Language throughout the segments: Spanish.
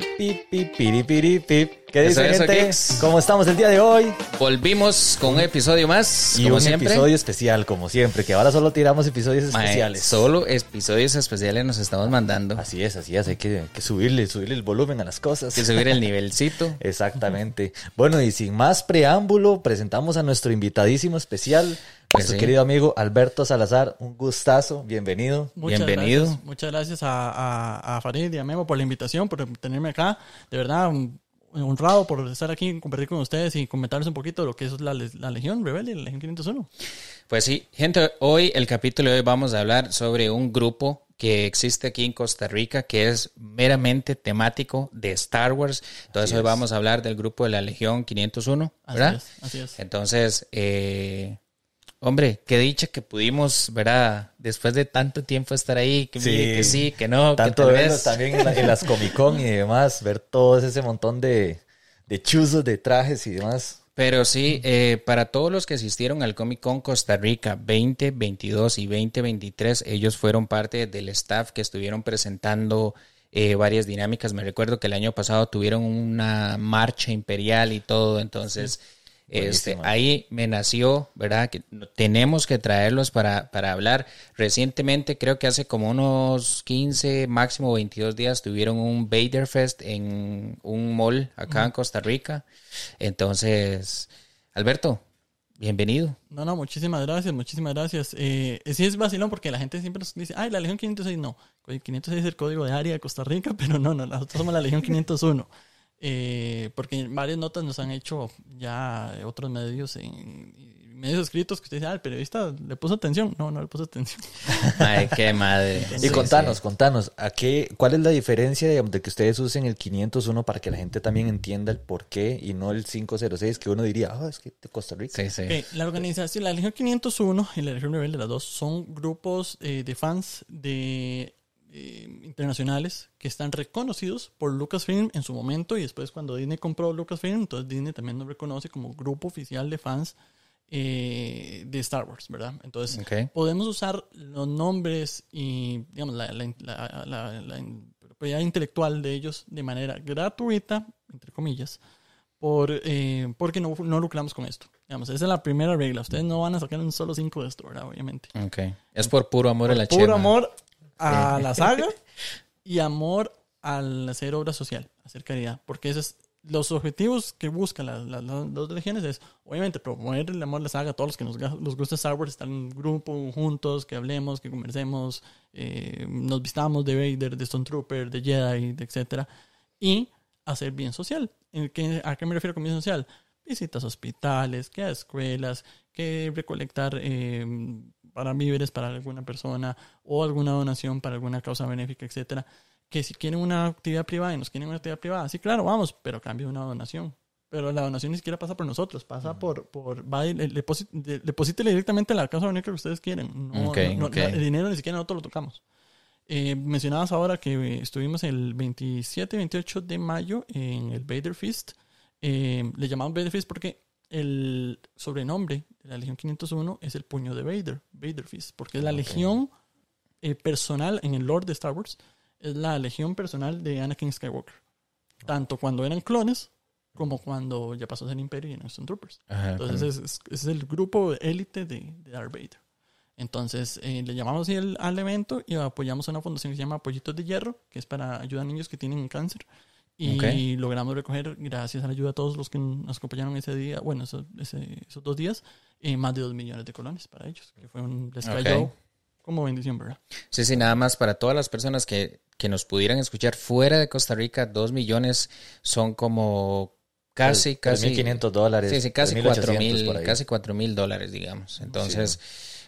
Pi, pi, pi. ¿Qué dice, eso, gente? ¿Cómo estamos el día de hoy? Volvimos con un episodio más, Y como un siempre. episodio especial, como siempre, que ahora solo tiramos episodios Mae, especiales. solo episodios especiales nos estamos mandando. Así es, así es, hay que, hay que subirle, subirle el volumen a las cosas. Hay que subir el nivelcito. Exactamente. Bueno, y sin más preámbulo, presentamos a nuestro invitadísimo especial, nuestro sí. querido amigo Alberto Salazar. Un gustazo, bienvenido. Muchas Bienvenido. Gracias, muchas gracias a, a, a Farid y a Memo por la invitación, por tenerme acá. De verdad, un- honrado por estar aquí, compartir con ustedes y comentarles un poquito de lo que es la, la Legión Rebelde, la Legión 501. Pues sí, gente, hoy el capítulo de hoy vamos a hablar sobre un grupo que existe aquí en Costa Rica que es meramente temático de Star Wars. Entonces hoy es. vamos a hablar del grupo de la Legión 501, Así ¿verdad? es, así es. Entonces, eh, hombre, qué dicha que pudimos, ¿verdad? Después de tanto tiempo estar ahí, que sí, que, sí, que no, Tanto que verlos también en, la- en las Comic Con y demás, ver todo ese montón de, de chuzos, de trajes y demás. Pero sí, eh, para todos los que asistieron al Comic Con Costa Rica 2022 y 2023, ellos fueron parte del staff que estuvieron presentando eh, varias dinámicas. Me recuerdo que el año pasado tuvieron una marcha imperial y todo, entonces este, Buenísimo. ahí me nació, ¿verdad? Que tenemos que traerlos para, para hablar. Recientemente, creo que hace como unos 15, máximo 22 días, tuvieron un Vader Fest en un mall acá en Costa Rica. Entonces, Alberto, bienvenido. No, no, muchísimas gracias, muchísimas gracias. Eh, sí es vacilón porque la gente siempre nos dice, ay, la Legión 506, no, el 506 es el código de área de Costa Rica, pero no, no, nosotros somos la Legión 501. Eh, porque varias notas nos han hecho ya otros medios, en, medios escritos que usted dice, ah, el periodista le puso atención. No, no le puso atención. Ay, qué madre. Y contanos, sí. contanos, ¿a qué, ¿cuál es la diferencia digamos, de que ustedes usen el 501 para que la gente también entienda el por qué y no el 506 que uno diría, ah, es que de Costa Rica? Sí, sí. Ok, la organización, la Legión 501 y la Legión Rebelde, las dos, son grupos eh, de fans de eh, internacionales que están reconocidos por Lucasfilm en su momento y después cuando Disney compró Lucasfilm, entonces Disney también nos reconoce como grupo oficial de fans eh, de Star Wars, ¿verdad? Entonces Ok. podemos usar los nombres y digamos la, la, la- la- propiedad intelectual de ellos de manera gratuita, entre comillas, por, eh, porque no, no lucramos con esto. Digamos, esa es la primera regla. Ustedes no van a sacar un solo 5 de esto, ¿verdad? Obviamente. Ok. Es por puro amor a la Puro chema. amor a la saga y amor al hacer obra social, hacer caridad. Porque esos los objetivos que buscan las, las- las dos legiones es, obviamente, promover el amor a la saga a todos los que nos, nos gusta Star Wars, estar en grupo, juntos, que hablemos, que conversemos, eh, nos vistamos de Vader, de Stormtrooper, de Jedi, de etcétera. Y hacer bien social. ¿En qué- ¿A qué me refiero con bien social? Visitas a hospitales, que a escuelas, que recolectar eh, para víveres para alguna persona o alguna donación para alguna causa benéfica, etcétera. Que si quieren una actividad privada y nos quieren una actividad privada, sí, claro, vamos, pero cambio de una donación. Pero la donación ni siquiera pasa por nosotros, pasa por, por va y le- le deposi- de- deposítele directamente a la causa benéfica que ustedes quieren. No, no- el dinero ni siquiera nosotros lo tocamos. Eh, mencionabas ahora que estuvimos el 27 y 28 de mayo en el Vader Feast. Eh, le llamamos Vader Feast porque el sobrenombre de la Legión 501 es el puño de Vader, Vader Fist, porque es la legión eh, personal en el Lord de Star Wars, es la legión personal de Anakin Skywalker. Tanto cuando eran clones como cuando ya pasó a ser Imperio y eran Stormtroopers. Ajá, Entonces es, es- es el grupo élite de, de Darth Vader. Entonces eh, le llamamos el- al evento y apoyamos a una fundación que se llama Pollitos de Hierro, que es para ayudar a niños que tienen cáncer. Y Ok. logramos recoger, gracias a la ayuda de todos los que nos acompañaron ese día, bueno, esos, ese- esos dos días, eh, más de dos millones de colones para ellos, que fue un, les cayó Ok. como bendición, ¿verdad? Sí, sí, nada más para todas las personas que, que nos pudieran escuchar fuera de Costa Rica, dos millones son como casi, casi... 3.500 dólares. Sí, sí, casi 3.800 cuatro por mil, ahí. casi cuatro mil dólares, digamos. Entonces,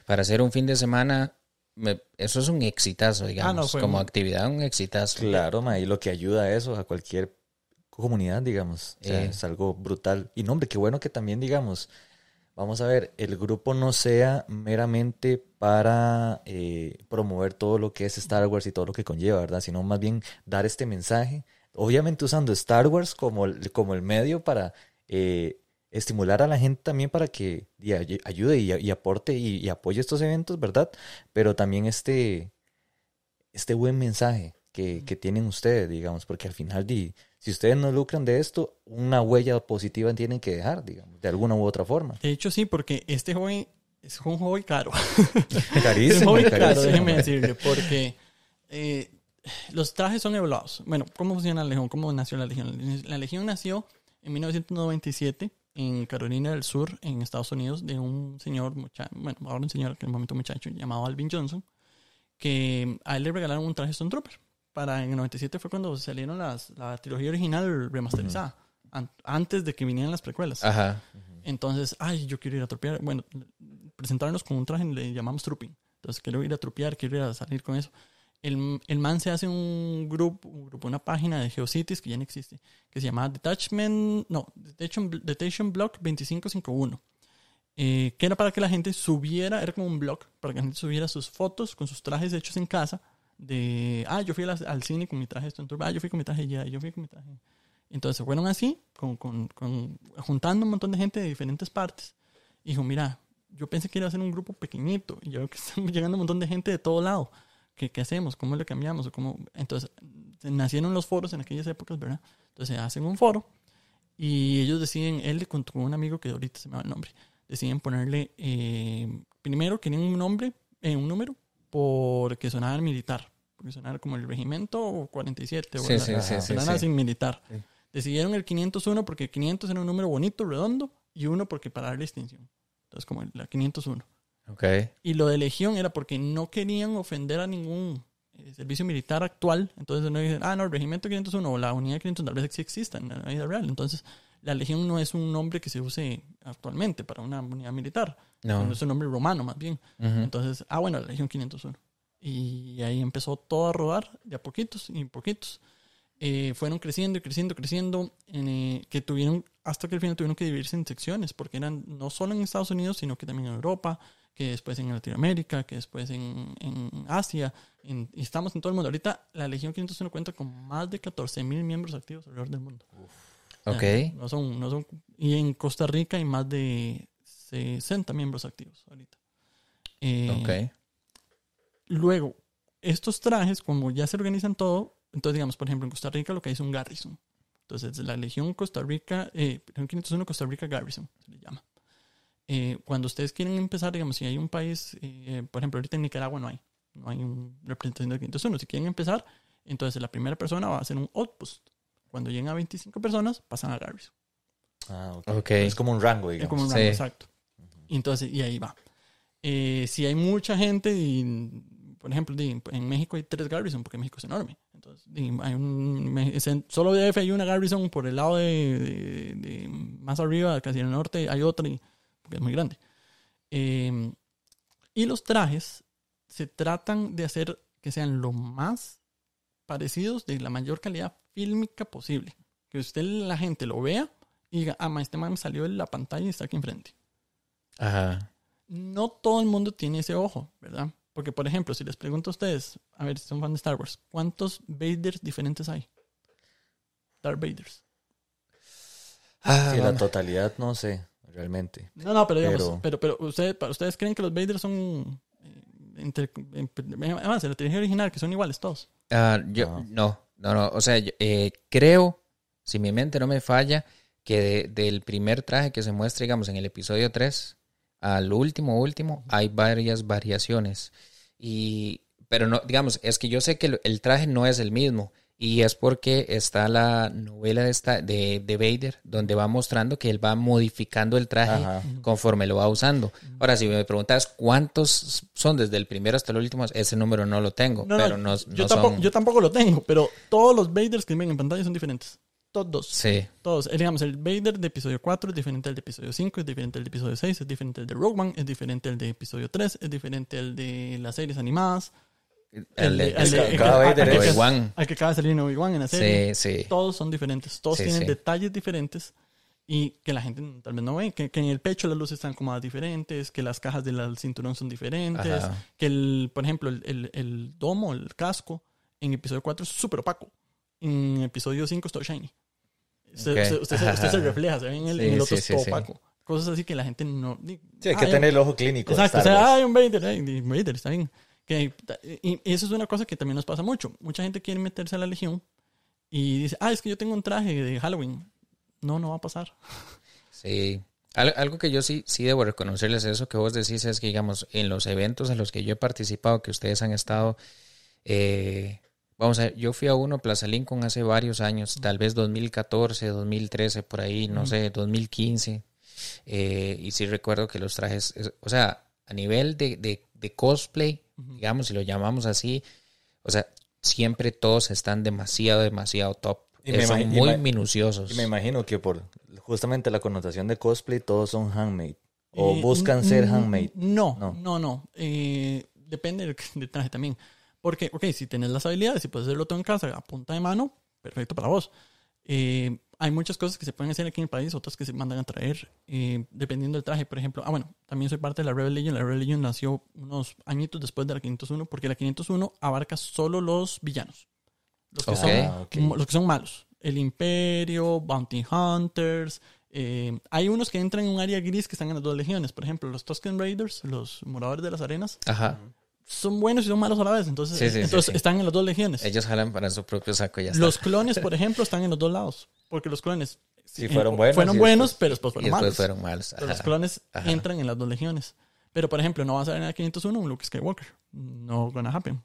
para hacer un fin de semana, me- eso es un exitazo, digamos. Ah, no, fue como actividad, un exitazo. Claro, ma, y lo que ayuda a eso, a cualquier comunidad, digamos. O sea, Eh. es algo brutal. Y no, hombre, qué bueno que también, digamos, vamos a ver, el grupo no sea meramente para eh, promover todo lo que es Star Wars y todo lo que conlleva, ¿verdad? Sino más bien dar este mensaje, obviamente usando Star Wars como el, como el medio para eh, estimular a la gente también para que y ayude y, y aporte y, y apoye estos eventos, ¿verdad? Pero también este, este buen mensaje que, que tienen ustedes, digamos, porque al final, di, si ustedes no lucran de esto, una huella positiva tienen que dejar, digamos, de alguna u otra forma. De hecho, sí, porque este hobby es un hobby caro. Carísimo, es un hobby caro, carísimo. déjeme decirle, porque eh, los trajes son evaluados. Bueno, ¿cómo funciona la Legión? ¿Cómo nació la Legión? La Legión nació en 1997 en Carolina del Sur, en Estados Unidos, de un señor, mucha- bueno, ahora un señor, que en el momento muchacho, llamado Alvin Johnson, que a él le regalaron un traje Stone Trooper. Para, en el 97 fue cuando salieron las, la trilogía original remasterizada, an- antes de que vinieran las precuelas. Ajá. Entonces, ay, yo quiero ir a tropear. Bueno, presentarnos con un traje le llamamos trooping. Entonces, quiero ir a tropear, quiero ir a salir con eso. El, el man se hace un grupo, un grupo, una página de GeoCities que ya no existe, que se llama Detachment, no, Detection, Detection Block 2551. eh, que era para que la gente subiera, era como un blog, para que la gente subiera sus fotos con sus trajes hechos en casa. De, ah, yo fui al, cine con mi traje, esto, ah, yo fui con mi traje ya, yo fui con mi traje. Entonces fueron así, con, con, con- juntando un montón de gente de diferentes partes. Y dijo, mira, yo pensé que iba a ser un grupo pequeñito. Y ya veo que están llegando un montón de gente de todo lado. ¿Qué, qué hacemos? ¿Cómo le cambiamos? ¿O cómo? Entonces, nacieron los foros en aquellas épocas, ¿verdad? Entonces hacen un foro y ellos deciden, él con con un amigo que ahorita se me va el nombre, deciden ponerle, eh, primero querían un nombre, eh, un número, porque sonaba militar, porque sonaba como el regimiento 47, Sí, sí, sí, Sonaba así militar. Decidieron el 501 porque 500 era un número bonito, redondo, y uno porque para darle distinción. Entonces, como la 501. Ok. Y lo de Legión era porque no querían ofender a ningún eh, servicio militar actual. Entonces no dicen, ah, no, el regimiento 501 o la unidad 500 tal vez sí exista en la vida real. Entonces, la Legión no es un nombre que se use actualmente para una unidad militar. No. Es un nombre romano más bien. Ujú. Entonces, ah, bueno, la Legión 501. Y ahí empezó todo a rodar de a poquitos y poquitos. Eh, fueron creciendo y creciendo, creciendo, en, eh, que tuvieron, hasta que al final tuvieron que dividirse en secciones, porque eran no solo en Estados Unidos, sino que también en Europa, que después en Latinoamérica, que después en, en Asia, en- y estamos en todo el mundo. Ahorita la Legión 501 cuenta con más de 14 mil miembros activos alrededor del mundo. Ok. Ya, No son, no son, y en Costa Rica hay más de 60 miembros activos ahorita. Eh, Ok. Luego, estos trajes, como ya se organizan todo, entonces digamos, por ejemplo, en Costa Rica lo que hay es un garrison. Entonces, la Legión Costa Rica, eh, Legión 501 Costa Rica Garrison, se le llama. Eh, cuando ustedes quieren empezar, digamos, si hay un país, eh, por ejemplo, ahorita en Nicaragua no hay, no hay un representante del 501. Si quieren empezar, entonces la primera persona va a hacer un outpost. Cuando lleguen a 25 personas, pasan a Garrison. Ah, ok. Ok. Es como un rango, Es digamos. como un Sí. rango exacto. Y entonces, y ahí va. Eh, si hay mucha gente, y, por ejemplo, en México hay tres Garrison, porque México es enorme. Entonces, hay un, es solo de DF hay una Garrison por el lado de, de- de más arriba, casi en el norte, hay otra, y- porque es muy grande. Eh, y los trajes se tratan de hacer que sean lo más parecidos, de la mayor calidad fílmica posible. Que usted, la gente, lo vea y diga, ah, ma, este man salió de la pantalla y está aquí enfrente. Ajá. No todo el mundo tiene ese ojo, ¿verdad? Porque, por ejemplo, si les pregunto a ustedes, a ver, si son fan de Star Wars, ¿cuántos Vaders diferentes hay? Darth Vaders. Ah, Sí, la totalidad no sé, realmente. No, no, pero digamos, Pero- pero, pero, ustedes, para ustedes creen que los Vaders son, eh, entre- en- además, en la trilogía original, que son iguales todos. Ah, yo, No. no, no, no. O sea, yo, eh, creo, si mi mente no me falla, que de- del primer traje que se muestra, digamos, en el episodio 3 al último, último, hay varias variaciones. Y, pero no, digamos, es que yo sé que el, el traje no es el mismo. Y es porque está la novela de, esta, de, de Vader, donde va mostrando que él va modificando el traje Ajá. conforme lo va usando. Ahora, si me preguntas cuántos son desde el primero hasta el último, ese número no lo tengo, No, no, pero no, yo, no tampoco, son... yo tampoco lo tengo, pero todos los Vaders que ven en pantalla son diferentes. Todos. Sí, Todos. Digamos, el Vader de episodio 4 es diferente al de episodio 5, es diferente al de episodio 6, es diferente al de Rogue One, es diferente al de episodio 3, es diferente al de las series animadas. El de- al Cada- el cada que- es- Obi-Wan. al que acaba de salir en Obi-Wan en la serie. Sí, sí. Todos son diferentes. Todos Sí, tienen sí. detalles diferentes y que la gente tal vez no ve. Que, que en el pecho las luces están como diferentes, que las cajas del cinturón son diferentes, Ajá. que el, por ejemplo, el, el, el domo, el casco, en episodio 4 es súper opaco. En episodio 5 es todo shiny. Usted, Ok. usted- usted se, usted se refleja, se ve en el, en el otro sí, es todo sí. opaco. Cosas así que la gente no... Sí, hay que ah, tener el ojo clínico. de Exacto, o sea, hay un Vader, ay, di, Vader, está bien. Que, y eso es una cosa que también nos pasa mucho. Mucha gente quiere meterse a la Legión y dice, ah, es que yo tengo un traje de Halloween. No, no va a pasar. Sí. Al- algo que yo sí, sí debo reconocerles eso que vos decís es que, digamos, en los eventos en los que yo he participado, que ustedes han estado, eh, vamos a ver, yo fui a uno, Plaza Lincoln, hace varios años, tal vez 2014, 2013, por ahí, no sé, 2015. eh, y sí recuerdo que los trajes, es- o sea, a nivel de, de- de cosplay, digamos, si lo llamamos así, o sea, siempre todos están demasiado, demasiado top. Y me Eh, son y muy me- minuciosos. Y me imagino que por justamente la connotación de cosplay, todos son handmade. O Eh, buscan ser handmade. No, No. no, no. Eh, depende del, del traje también. Porque, ok, si tienes las habilidades y puedes hacerlo todo en casa a punta de mano, perfecto para vos. Eh, hay muchas cosas que se pueden hacer aquí en el país, otras que se mandan a traer, eh, dependiendo del traje. Por ejemplo, ah, bueno, también soy parte de la Rebel Legion. La Rebel Legion nació unos añitos después de la 501, porque la 501 abarca solo los villanos. Los que, Ok. son, Ah, los que son malos. El Imperio, Bounty Hunters. eh, hay unos que entran en un área gris que están en las dos legiones. Por ejemplo, los Tusken Raiders, los moradores de las arenas, Ajá. Son buenos y son malos a la vez. Entonces, Sí, sí, entonces sí. están en las dos legiones. Ellos jalan para su propio saco y ya está. Los clones, por ejemplo, están en los dos lados. Porque los clones Sí, fueron buenos fueron y buenos, después- pero después y fueron después malos. fueron malos. Los Ajá. clones Ajá. entran en las dos legiones. Pero, por ejemplo, no vas a ver en la 501 un Luke Skywalker. No gonna happen.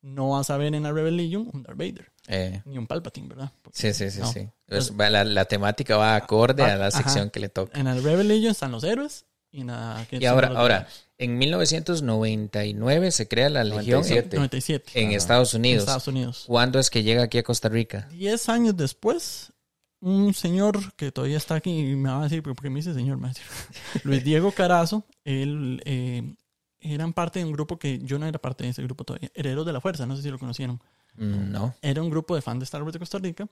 No vas a ver en la Rebel Legion un Darth Vader. Eh, Ni un Palpatine, ¿verdad? Porque sí, sí, sí, No. sí. Pues, la, la temática va acorde a la Ajá. sección que le toca. En la Rebel Legion están los héroes y en la Y 501 ahora, ahora, en 1999 se crea la Legión en, 97. 97. en. Estados Unidos. Estados Unidos. ¿Cuándo es que llega aquí a Costa Rica? Diez años después, un señor que todavía está aquí y me va a decir, ¿por qué me dice señor? Me Luis Diego Carazo, él eh, eran parte de un grupo que yo no era parte de ese grupo todavía, Herederos de la Fuerza, no sé si lo conocieron. Mm, No. Era un grupo de fans de Star Wars de Costa Rica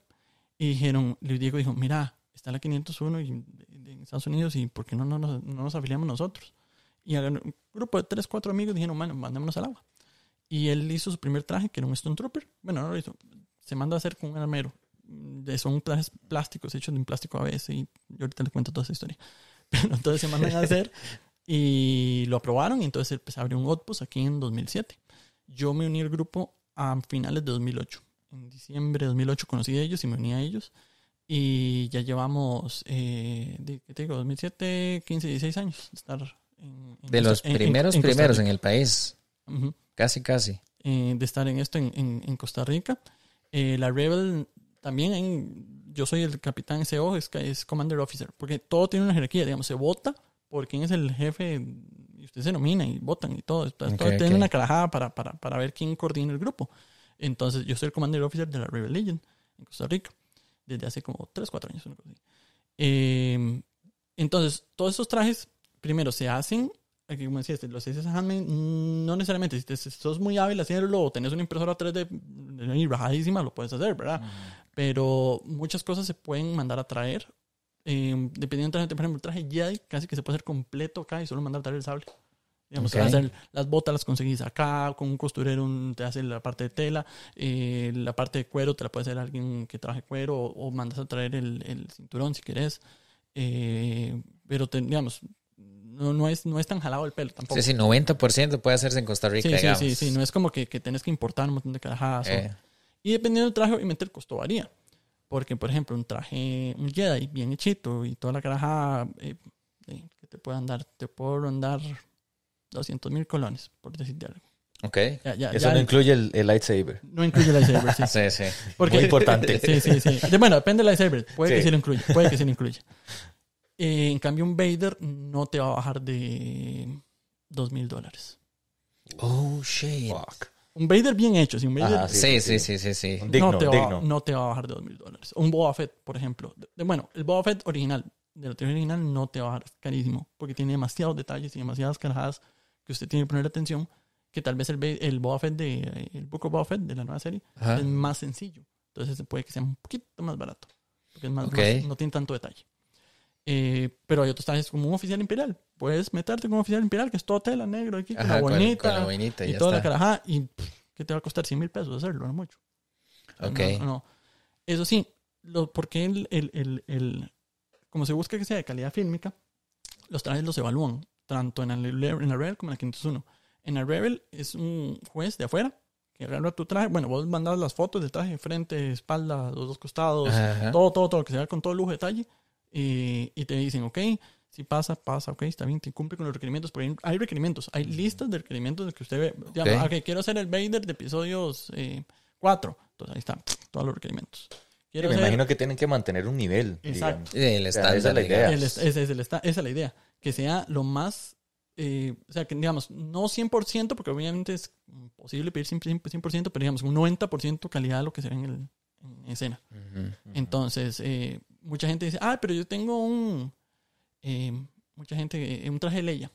y dijeron, Luis Diego dijo, mira, está la 501 y, Estados Unidos y ¿por qué no, no, no nos afiliamos nosotros? Y un grupo de tres, cuatro amigos dijeron, bueno, mandémonos al agua. Y él hizo su primer traje, que era un Stone Trooper. Bueno, no lo hizo. Se manda a hacer con un armero. Son trajes plásticos hechos de un plástico ABS y yo ahorita le cuento toda esa historia. Pero entonces se mandan a hacer y lo aprobaron y entonces se abrió un Outpost aquí en 2007. Yo me uní al grupo a finales de 2008. En diciembre de 2008 conocí a ellos y me uní a ellos. Y ya llevamos, eh, ¿qué te digo? 2007, 15, 16 años de estar en, en De Costa- los primeros, en primeros en el país. Casi, casi. Eh, de estar en esto en, Costa Rica. Eh, la Rebel también, en- yo soy el capitán CO, es, es Commander Officer, porque todo tiene una jerarquía, digamos, se vota por quién es el jefe y usted se nomina y votan y todo. Todo tiene una carajada para, para, para ver quién coordina el grupo. Entonces, yo soy el Commander Officer de la Rebel Legion en Costa Rica desde hace como 3, 4 años. una cosa así. Eh, entonces, todos esos trajes, primero se hacen, aquí como decías, los haces handmade, no necesariamente, si, te- sos muy hábil haciéndolo o tenés una impresora 3D y rajadísima, lo puedes hacer, ¿verdad? Pero muchas cosas se pueden mandar a traer. eh, dependiendo del traje, por ejemplo, el traje Jedi casi que se puede hacer completo acá y solo mandar a traer el sable. Digamos, Ok. hacer las botas las conseguís acá, con un costurero te hace la parte de tela, eh, la parte de cuero te la puede hacer alguien que traje cuero o, o mandas a traer el, el cinturón si querés. Eh, pero te- digamos, no, no, es, no es tan jalado el pelo tampoco. Sí, sí, 90% puede hacerse en Costa Rica, Sí, sí, digamos. sí, sí, no es como que, que tenés que importar un montón de carajadas. Eh, Y dependiendo del traje, obviamente el costo varía. Porque, por ejemplo, un traje, un Jedi bien hechito y toda la caraja eh, eh, que te puedan dar, te puedo dar 200 mil colones, por decirte algo. ok. Ya, ya, Eso ya no incluye el, el lightsaber. no incluye el lightsaber, sí. Sí, sí. Porque, Muy importante. Sí, sí, sí. De- bueno, depende del lightsaber. Puede que Sí. sí lo incluya. Puede que sí lo incluya. Eh, en cambio, un Vader no te va a bajar de 2 mil dólares. Oh, shit. Fuck. Un Vader bien hecho, si un Vader Ajá, Sí, sí, sí, sí, sí. Digno, no, te va, digno. no te va a bajar de 2 mil dólares. Un Boba Fett, por ejemplo. De- bueno, el Boba Fett original, de la teoría original, no te va a bajar carísimo. Porque tiene demasiados detalles y demasiadas carajadas que usted tiene que poner atención. Que tal vez el, el Boba Fett de el Book of Boba Fett de la nueva serie Ajá. es más sencillo. Entonces puede que sea un poquito más barato. Porque es más, Ok. más- no tiene tanto detalle. Eh, pero hay otros trajes como un oficial imperial. Puedes meterte como un oficial imperial que es todo tela negro aquí, con Ajá, la con- bonita. con la boinita, y toda la está. carajada. Y pff, ¿qué te va a costar 100 mil pesos hacerlo? No mucho. Ok. No, no. Eso sí, lo, porque el, el, el, el- como se busca que sea de calidad fílmica, los trajes los evalúan, tanto en, el, en la Red como en la 501. En el Rebel es un juez de afuera que agarra tu traje. Bueno, vos mandas las fotos del traje, frente, espalda, los dos costados, Ajá. todo, todo, todo, que se vea con todo lujo de detalle. Y, y te dicen, ok, si pasa, pasa, ok, está bien, te cumple con los requerimientos. Porque hay- requerimientos, hay listas de requerimientos de que usted ve. Digamos, Ok. ok, quiero hacer el Vader de episodios 4. Entonces ahí están todos los requerimientos. Quiero me imagino que tienen que mantener un nivel. Exacto. El O sea, esa es la. El ese es el esa es la idea. Que sea lo más. eh, o sea, que digamos, no 100%, porque obviamente es imposible pedir 100%, 100%, pero digamos, un 90% calidad de lo que se ve en, el, en escena. Ujú. Entonces, eh, mucha gente dice, ah, pero yo tengo un. eh, mucha gente, eh, un traje de Leia.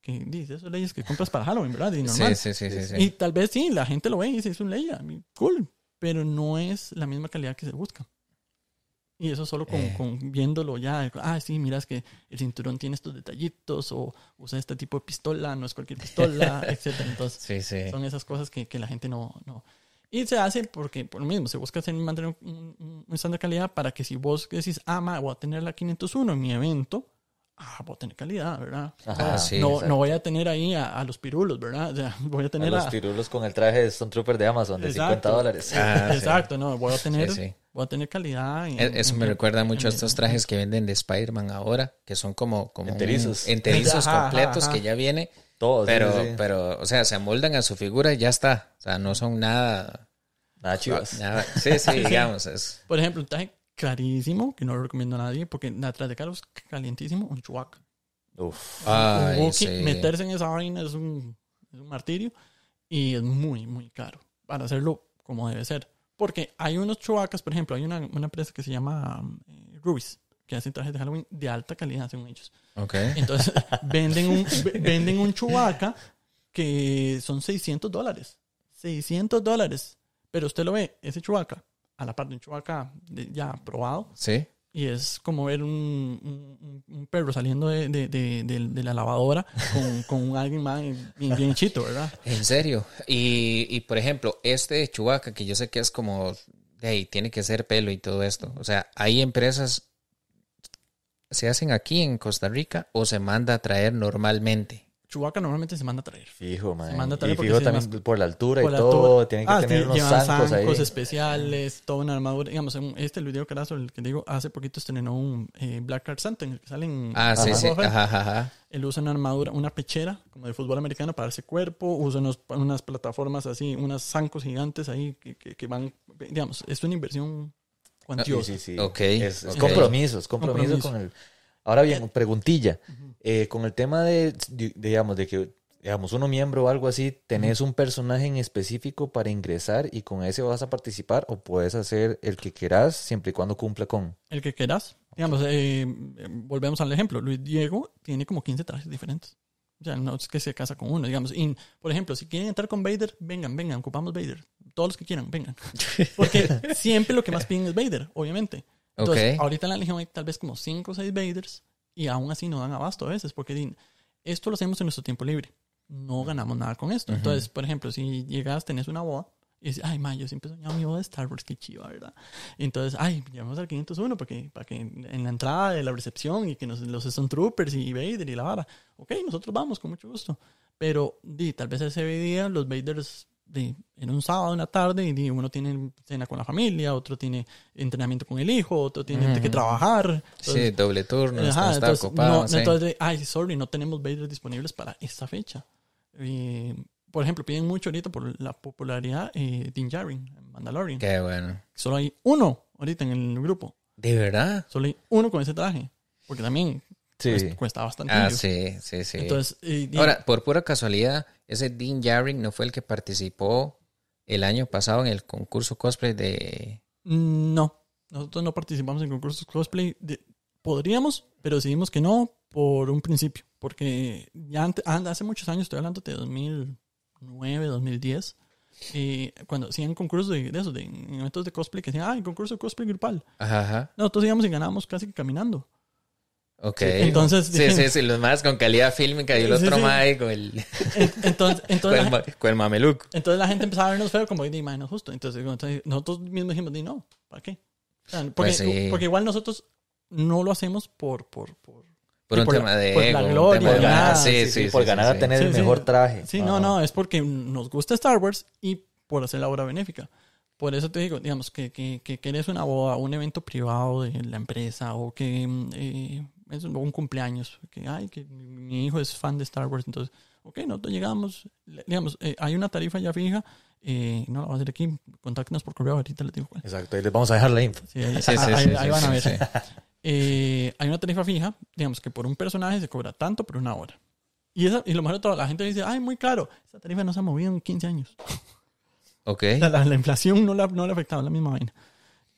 Que dice, esos leyes que compras para Halloween, ¿verdad? Y normal. Sí, sí, sí, sí, sí. Y tal vez sí, la gente lo ve y dice, es un Leia, cool, pero no es la misma calidad que se busca. Y eso solo con, Eh. con viéndolo ya, ah, sí, miras que el cinturón tiene estos detallitos, o usa este tipo de pistola, no es cualquier pistola, etcétera. Entonces, Sí, sí. son esas cosas que, que la gente no, no. Y se hace porque, por lo mismo, se busca hacer, mantener un, un- un estándar de calidad para que si vos decís, ah, ma, voy a tener la 501 en mi evento, ah, voy a tener calidad, ¿verdad? Ajá, sí, no, no voy a tener ahí a, a los pirulos, ¿verdad? O sea, voy a A tener los a, pirulos con el traje de Stone Trooper de Amazon de Exacto. 50 dólares. Ah, sí. Exacto, no, voy a tener, Sí, sí. voy a tener calidad. en- E- Eso en- me recuerda en- mucho a estos trajes que venden de Spider-Man ahora, que son como, como un- Enterizos. enterizos Ajá, completos ajá, que ya viene, Todos. pero, sí, sí. pero, o sea, se amoldan a su figura y ya está. O sea, no son nada, Nada chivas. nada. Sí, sí, digamos, es. Por ejemplo, un traje carísimo, que no lo recomiendo a nadie, porque atrás de Carlos, calientísimo, un Chewbacca. Uf. Ay, un sí. meterse en esa vaina es un, es un martirio y es muy, muy caro para hacerlo como debe ser. Porque hay unos Chewbaccas, por ejemplo, hay una, una empresa que se llama eh, Rubies, que hace trajes de Halloween de alta calidad, según ellos. Ok. Entonces, venden un, venden un Chewbacca que son 600 dólares. 600 dólares. Pero usted lo ve, ese Chewbacca, a la par de un Chewbacca ya probado, Sí. y es como ver un, un- un perro saliendo de, de- de- la lavadora con, con alguien más bien, bien chito, ¿verdad? En serio. Y, y por ejemplo, este de Chewbacca, que yo sé que es como, ahí, tiene que ser pelo y todo esto. O sea, hay empresas, se hacen aquí en Costa Rica o se manda a traer normalmente. Chewbacca normalmente se manda a traer. Fijo, man. manda a traer y porque fijo se también llama- por la altura Por y la todo. altura. Tienen que Ah, tener sí, unos llevan zancos ahí. especiales, toda una armadura. Digamos, este el video carazo, el que digo, hace poquito estrenó un eh, Black Card Santa, en el que salen. Ah, sí, Ajá. sí. Ajá, ajá, ajá. Él usa una armadura, una pechera, como de fútbol americano, para ese cuerpo. Usa unos- unas plataformas así, unos zancos gigantes ahí que, que- que van. Digamos, es una inversión Sí, cuantiosa. sí, sí. Ok, Es, es ok. compromiso, es compromiso, Compromiso. con el... Ahora bien, preguntilla. Eh, con el tema de, digamos, de que, digamos, uno miembro o algo así, ¿tenés un personaje en específico para ingresar y con ese vas a participar o puedes hacer el que quieras siempre y cuando cumpla con... El que quieras. Digamos, eh, eh, volvemos al ejemplo. Luis Diego tiene como 15 trajes diferentes. O sea, no es que se casa con uno, digamos. Y, por ejemplo, si quieren entrar con Vader, vengan, vengan, ocupamos Vader. Todos los que quieran, vengan. Porque siempre lo que más piden es Vader, obviamente. Entonces, Ok. ahorita en la Legión hay tal vez como 5 o 6 Vaders y aún así no dan abasto a veces, porque esto lo hacemos en nuestro tiempo libre. No ganamos nada con esto. Entonces, por ejemplo, si llegas, tenés una boda y dices, ay, ma, yo siempre he soñado mi boda de Star Wars, qué chiva, ¿verdad? Entonces, ay, llamamos al 501 para que, para que en la entrada de la recepción y que nos, los Stone Troopers y Vader y la vara. Ok, nosotros vamos con mucho gusto. Pero, di, tal vez ese día los Vaders de, en un sábado, una tarde, y uno tiene cena con la familia, otro tiene entrenamiento con el hijo, otro tiene que trabajar. Sí, doble turno, Ajá, está, entonces, ocupado. no, sí. entonces, ay, sorry, no tenemos Vader disponibles para esta fecha. Por ejemplo, piden mucho ahorita por la popularidad eh, Din Djarin, Mandalorian. Qué bueno. Solo hay uno ahorita en el grupo. ¿De verdad? Solo hay uno con ese traje. Porque también Sí. cuesta, cuesta bastante. Ah, sí, sí, sí. Entonces, eh, Ahora, por pura casualidad, ese Dean Jarring no fue el que participó el año pasado en el concurso cosplay de... no. Nosotros no participamos en concursos cosplay. De- podríamos, pero decidimos que no por un principio. Porque ya ante- ah, hace muchos años, estoy hablando de 2009, 2010. eh, cuando hacían concursos de, de esos, de en eventos de cosplay, que decían, ah, el concurso de cosplay grupal. Ajá, ajá. Nosotros íbamos y ganábamos casi que caminando. Ok. entonces- Sí, sí, sí, los más con calidad fílmica y el Sí, otro sí. más ahí con el, En- Entonces, con entonces, el, la, con el mameluco. entonces la gente empezaba a vernos feo como, di, "Mae, no es justo. Entonces, entonces, nosotros mismos dijimos, di, no, ¿para qué? O sea, porque, Pues sí. porque igual nosotros no lo hacemos por, por, por, Por un por la- tema de por la ego, un gloria, tema de- por ganar, Ah, sí, sí, por sí, ganar sí, a tener Sí, el sí. mejor traje. Sí, no, Ajá. no, es porque nos gusta Star Wars y por hacer la obra benéfica. Por eso te digo, digamos, que, que, que querés una boda, un evento privado de la empresa o que mm, eh, es un cumpleaños, que, ay, que mi hijo es fan de Star Wars, entonces, ok, nosotros llegamos, le- digamos, eh, hay una tarifa ya fija, eh, no la voy a hacer aquí, contáctenos por correo, ahorita les digo cuál. Exacto, ahí les vamos a dejar la info. Sí, ahí, Sí, sí, ahí- sí, ahí sí, van a ver. sí. Eh, hay una tarifa fija, digamos que por un personaje se cobra tanto por una hora. Y, esa, y lo mejor de todo, la gente dice, ay, muy caro. Esa tarifa no se ha movido en 15 años. Ok. Sea, la, la inflación no la, no le ha afectado, es la misma vaina.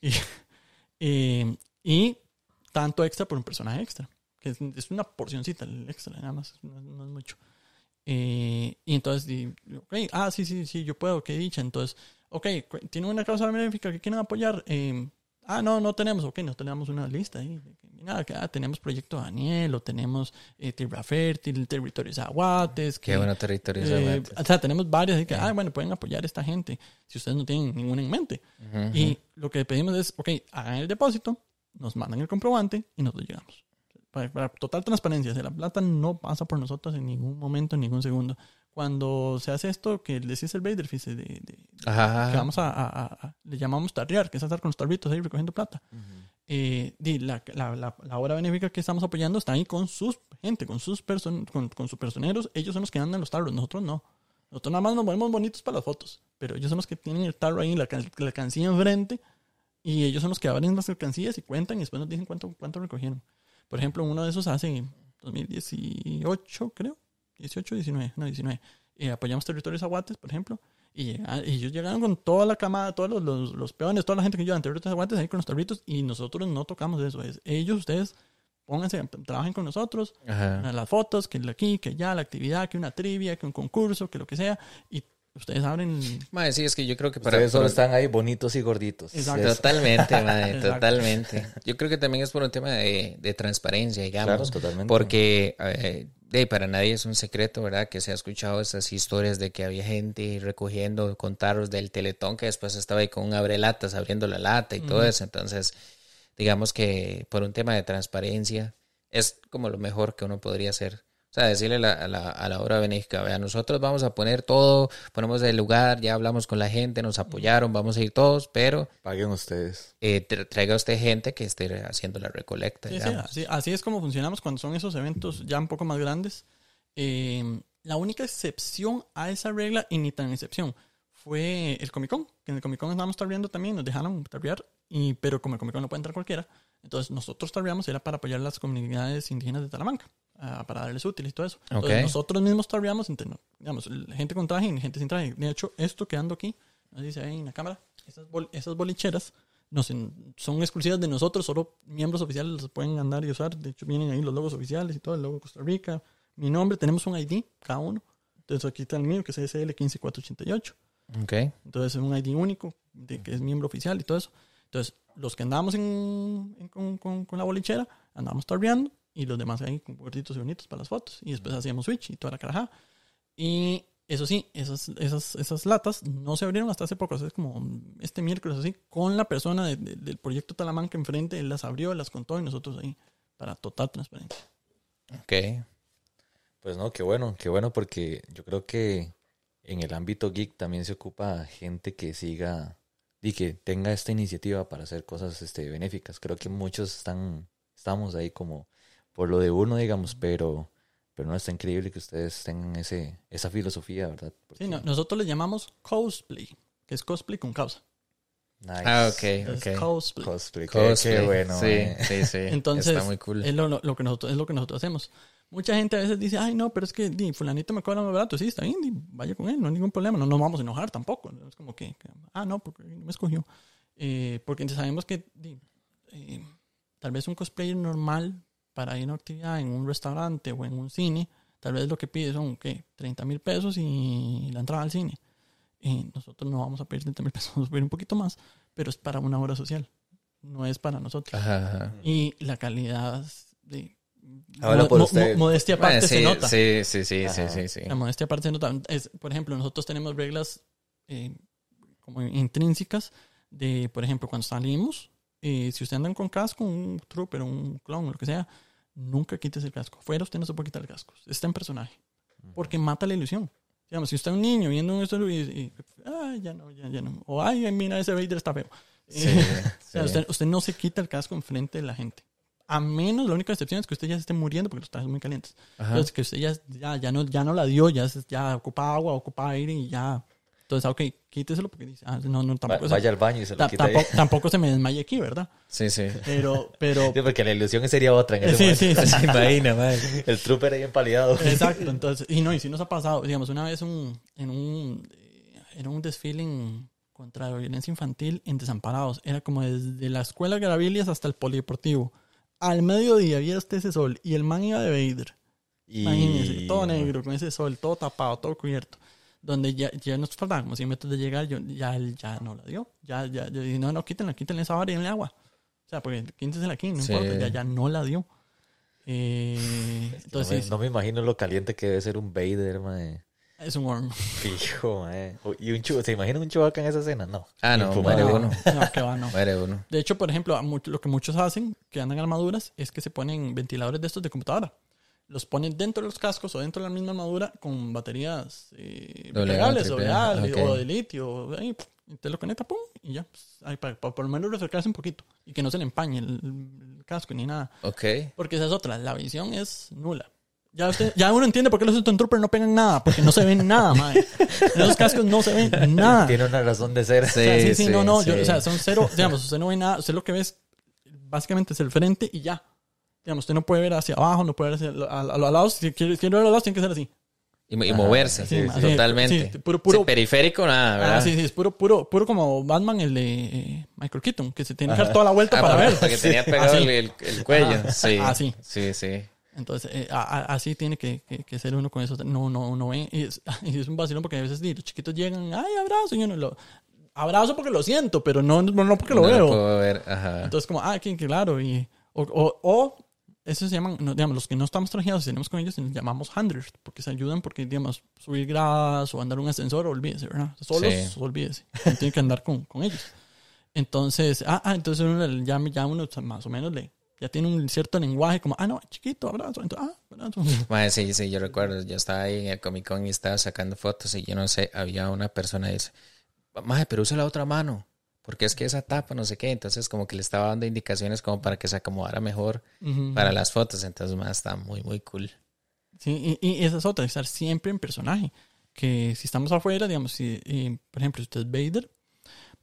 Y, eh, y tanto extra por un personaje extra. Que es, es una porcioncita el extra, nada más, no, no es mucho. Eh, y entonces, di- ok, ah, sí, sí, sí, yo puedo, qué dicha. Entonces, ok, ¿tienen una causa benéfica que quieren apoyar? Eh, ah, no, no tenemos, ok, no tenemos una lista ahí. de que, ah, tenemos Proyecto Daniel, o tenemos eh, Tierra Fértil, Territorios Aguates. Qué que- bueno territorio. eh, o sea, tenemos varios así que, ah, bueno, pueden apoyar a esta gente si ustedes no tienen ninguna en mente. Y lo que pedimos es, ok, hagan el depósito, nos mandan el comprobante y nosotros llegamos. Para, para total transparencia, la plata no pasa por nosotros en ningún momento, en ningún segundo. Cuando se hace esto, que dice el Vader, dice, de, de- Ajá. que vamos a, a- a- le llamamos tarrear, que es estar con los tarritos ahí recogiendo plata. Eh, di, la, la, la, la obra benéfica que estamos apoyando está ahí con sus gente, con sus person, con, con sus personeros. Ellos son los que andan los tarros, nosotros no. Nosotros nada más nos ponemos bonitos para las fotos, pero ellos son los que tienen el tarro ahí, la, la cancilla enfrente, y ellos son los que abren las alcancías y cuentan y después nos dicen cuánto, cuánto recogieron. Por ejemplo, uno de esos hace 2018, creo, 18, 19, no, 19. Eh, apoyamos Territorios Aguates, por ejemplo, y, ellos llegaron con toda la camada, todos los, los, los peones, toda la gente que lleva Territorios Aguates ahí con los tarritos, y nosotros no tocamos eso. Es, ellos, ustedes, pónganse, trabajen con nosotros, Ajá. las fotos, que aquí, que allá, la actividad, que una trivia, que un concurso, que lo que sea, y ustedes abren. Mae, sí, es que yo creo que para... Ustedes solo están ahí bonitos y gorditos. Exacto. Totalmente, Exacto. totalmente. Yo creo que también es por un tema de, de transparencia, digamos. Claro, totalmente. Porque eh, de, para nadie es un secreto, ¿verdad? Que se ha escuchado estas historias de que había gente recogiendo con tarros del teletón que después estaba ahí con un abrelatas abriendo la lata y todo eso. Entonces, digamos que por un tema de transparencia es como lo mejor que uno podría hacer. O sea, decirle la- a, la, a la obra benéfica, vea, nosotros vamos a poner todo, ponemos el lugar, ya hablamos con la gente, nos apoyaron, vamos a ir todos, pero Paguen ustedes. eh, tra- traiga usted gente que esté haciendo la recolecta. Sí, sí, así, así es como funcionamos cuando son esos eventos ya un poco más grandes. Eh, la única excepción a esa regla, y ni tan excepción, fue el Comic Con. Que en el Comic Con estábamos tarbeando también, nos dejaron tarbear, y, pero como el Comic Con no puede entrar cualquiera, entonces nosotros tarbeamos era para apoyar las comunidades indígenas de Talamanca, ah, para darles útiles y todo eso. Entonces Ok. nosotros mismos no- digamos, gente con traje y gente sin traje. De hecho, esto que ando aquí, nos dice ahí en la cámara, esas, bol- esas bolicheras nos en- son exclusivas de nosotros, solo miembros oficiales las pueden andar y usar. De hecho, vienen ahí los logos oficiales y todo, el logo de Costa Rica, mi nombre, tenemos un ID cada uno. Entonces aquí está el mío, que es SL15488. Ok. Entonces es un ID único, de que es miembro oficial y todo eso. Entonces, los que andábamos en, en- con, con- con la bolichera, andábamos tarbeando y los demás ahí con gorditos y bonitos para las fotos. Y después hacíamos switch y toda la carajada. Y eso sí, esas, esas, esas latas no se abrieron hasta hace poco, o sea, es como este miércoles así, con la persona de- de- del proyecto Talamanca enfrente, él las abrió, las contó y nosotros ahí, para total transparencia. Ok. Pues no, qué bueno, qué bueno porque yo creo que en el ámbito geek también se ocupa gente que siga y que tenga esta iniciativa para hacer cosas este, benéficas. Creo que muchos están, estamos ahí como por lo de uno, digamos, pero, pero no está increíble que ustedes tengan ese, esa filosofía, ¿verdad? Porque- Sí, no, nosotros le llamamos cosplay, que es cosplay con causa. Nice. Ah, ok, Es ok. cosplay. Cosplay, qué- Cosplay. Qué, bueno. Sí, eh. sí, sí. Entonces, Está muy cool. es, lo- lo que nosotros, es lo que nosotros hacemos. Mucha gente a veces dice, ay, no, pero es que di, fulanito me cobra más barato. Sí, está bien, di, vaya con él, no hay ningún problema. No nos vamos a enojar tampoco. Es como que, que, ah, no, porque no me escogió. Eh, porque sabemos que di, eh, tal vez un cosplayer normal para ir a una actividad en un restaurante o en un cine, tal vez lo que pide son, ¿qué? 30 mil pesos y la entrada al cine. Y nosotros no vamos a pedir 30 mil pesos, vamos a pedir un poquito más, pero es para una obra social. No es para nosotros. Ajá, ajá. Y la calidad de... Habla por usted. modestia aparte Bueno, se sí, nota. sí, sí, sí, sí, Ajá. sí, sí. La modestia aparte se nota. Es, por ejemplo, nosotros tenemos reglas eh, como intrínsecas de, por ejemplo, cuando salimos, eh, si ustedes andan con casco, un trooper, un clon, lo que sea, nunca quites el casco. Afuera usted no se puede quitar el casco. Está en personaje. Porque mata la ilusión. Digamos, si usted es un niño viendo esto y, y ay, ya no, ya, ya no. O, ay, mira, ese Vader está feo. Sí, O sea, sí. usted, usted no se quita el casco enfrente de la gente. A menos, la única excepción es que usted ya se esté muriendo porque los trajes son muy calientes. Ajá. Entonces, que usted ya, ya, ya, no, ya no la dio, ya, ya ocupa agua, ocupa aire y ya. Entonces, ah, ok, quíteselo porque dice, ah, no, no, tampoco, se, vaya al baño y se lo ta- quita ahí. tampoco, tampoco se me desmaye aquí, ¿verdad? Sí, sí. Pero, pero, Sí, porque la ilusión sería otra en ese sí, momento. sí, sí. Se imagina, madre. El trooper ahí empaleado. Exacto, entonces, y no, y si nos ha pasado, digamos, una vez un, en un, eh, era un desfile en- contra la violencia infantil en Desamparados, era como desde la escuela Gravilias hasta el polideportivo. Al mediodía había usted ese sol y el man iba de Vader. Y... Imagínense, todo negro, con ese sol, todo tapado, todo cubierto. Donde ya, ya nos faltaban como 100 metros de llegar, yo, ya él ya no la dio. Ya, ya, yo dije, no, no, quítenla, quítenle esa vara y denle agua. O sea, porque quítensela aquí, no Sí. importa, ya, ya no la dio. Eh, No me, entonces, no me imagino lo caliente que debe ser un Vader, mae. Es un horno. Fijo. O- ¿Y un chu ¿Se imagina un Chewbacca en esa escena? No. Ah, no, muere No, uno. no, que va, no. Muere uno. De hecho, por ejemplo, lo que muchos hacen, que andan armaduras, es que se ponen ventiladores de estos de computadora. Los ponen dentro de los cascos o dentro de la misma armadura con baterías eh, triple o, A, de, ok. o de litio. Ahí, y te lo conecta, pum, y ya. pues, ahí para, para por lo menos refrescarse un poquito. Y que no se le empañe el, el casco ni nada. Ok. Porque esa es otra, la visión es nula. Ya, usted, ya uno entiende por qué los Stormtroopers no pegan nada, porque no se ven nada, mae. En esos cascos no se ve nada. Tiene una razón de ser. O sea, sí, sí, no, no, yo- sí. o sea, son cero, digamos, usted no ve nada, usted lo que ve es, básicamente es el frente y ya. Digamos, usted no puede ver hacia abajo, no puede ver hacia a, a los lados, si quiere, quiere ver a los lados, tiene que ser así. Y, y moverse. sí, sí, totalmente. sí, puro- puro- Sí, periférico, nada, ¿verdad? Ah, sí, sí, es puro, puro, puro como Batman, el de eh, Michael Keaton, que se tiene que dar toda la vuelta Ah, para ver. Porque tenía pegado Así. el, el- el cuello. Sí. Ah, sí. Sí, sí. Entonces, eh, a- a- así tiene que, que- que ser uno con eso. No, no, no ve. Y es, y es un vacilón porque a veces los chiquitos llegan, ay, abrazo, y uno lo. Abrazo porque lo siento, pero no, no, no porque lo no veo. Lo puedo ver. Ajá. Entonces, como, ah, que, claro. Y, o, o, o esos se llaman, no, digamos, los que no estamos trajeados y tenemos con ellos, los llamamos handlers, porque se ayudan, porque, digamos, subir gradas o andar un ascensor, olvídese, ¿verdad? Solos, Sí. olvídese. No tiene que andar con, con ellos. Entonces, ah, ah, entonces uno le- ya, ya uno más o menos le, ya tiene un cierto lenguaje, como, ah, no, chiquito, abrazo. Entonces, ah, abrazo. Mae, sí, sí, yo recuerdo, yo estaba ahí en el Comic Con y estaba sacando fotos y yo no sé, había una persona que dice, Mae, pero usa la otra mano, porque es que esa tapa, no sé qué, entonces como que le estaba dando indicaciones como para que se acomodara mejor Ujú. para las fotos, entonces mae, está muy, muy cool. Sí, y, y esa es otra, estar siempre en personaje. Que si estamos afuera, digamos, si, y, por ejemplo, usted es Vader,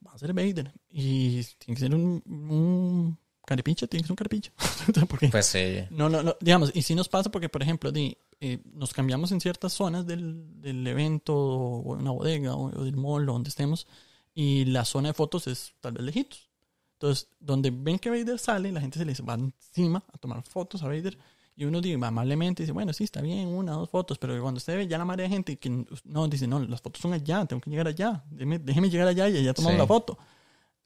va a ser Vader. Y tiene que ser un, un caripincho, tiene que ser un caripincho. Porque, Pues sí, no, no, no, digamos, y si nos pasa porque, por ejemplo, di, eh, nos cambiamos en ciertas zonas del, del evento o una bodega o, o del mall o donde estemos y la zona de fotos es tal vez lejitos. Entonces, donde ven que Vader sale, la gente se le va encima a tomar fotos a Vader y uno dice amablemente, dice, bueno, sí, está bien, una, dos fotos, pero cuando usted ve ya la marea de gente que no, dice, no, las fotos son allá, tengo que llegar allá, déjeme, déjeme llegar allá y allá tomamos Sí. la foto.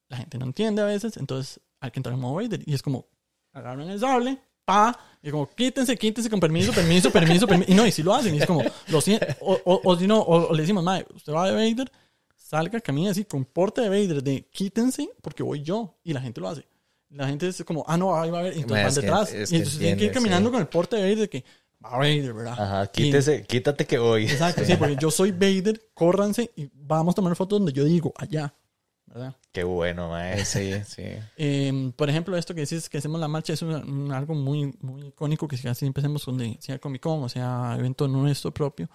La gente no entiende a veces, entonces hay que entrar en modo Vader y es como, agarran el sable, pa, y como quítense, quítense con permiso, permiso, permiso, permiso. Y no, y si lo hacen, y es como, lo siento. O, o, o si no, o, o le decimos, madre, usted va de Vader, salga, camine así, con porte de Vader, de quítense, porque voy yo. Y la gente lo hace. La gente es como, ah, no, ahí va a ver, y entonces van que- detrás. es y que entonces tienen que ir entiende, caminando sí. con el porte de Vader de que va Vader, ¿verdad? Ajá, Y- quítese, quítate que voy. Exacto, sí, porque yo soy Vader, córranse y vamos a tomar fotos donde yo digo, allá, ¿verdad? Qué bueno, mae. sí, sí. Eh, por ejemplo, esto que dices que hacemos la marcha es una- un- algo muy, muy icónico que casi siempre hacemos donde sea Comic Con o sea evento nuestro propio.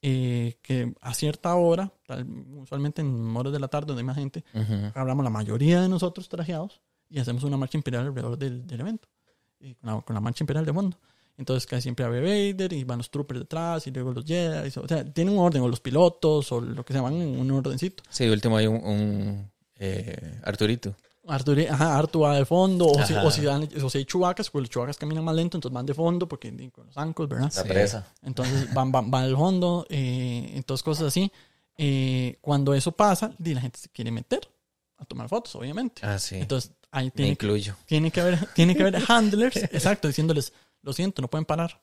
eh, que a cierta hora, tal- usualmente en horas de la tarde donde hay más gente, Ujú. hablamos la mayoría de nosotros trajeados y hacemos una marcha imperial alrededor del, del evento, y con, la, con la marcha imperial de fondo. Entonces casi siempre hay Vader y van los troopers detrás y luego los Jedi. O sea, tienen un orden, o los pilotos o lo que se llaman en un ordencito. Sí, último hay un, un, eh, Arturito. Arturo, ajá, Artu va de fondo, o si, o si, dan- o si hay chubacas, pues los chubacas caminan más lento, entonces van de fondo porque con los ancos, ¿verdad? La presa. Entonces van, van, van al fondo, eh, entonces cosas así. Eh, cuando eso pasa, la gente se quiere meter a tomar fotos, obviamente. Ah, sí. Entonces ahí Me tiene, incluyo. tiene, que haber, tiene que haber handlers, exacto, diciéndoles, lo siento, no pueden parar.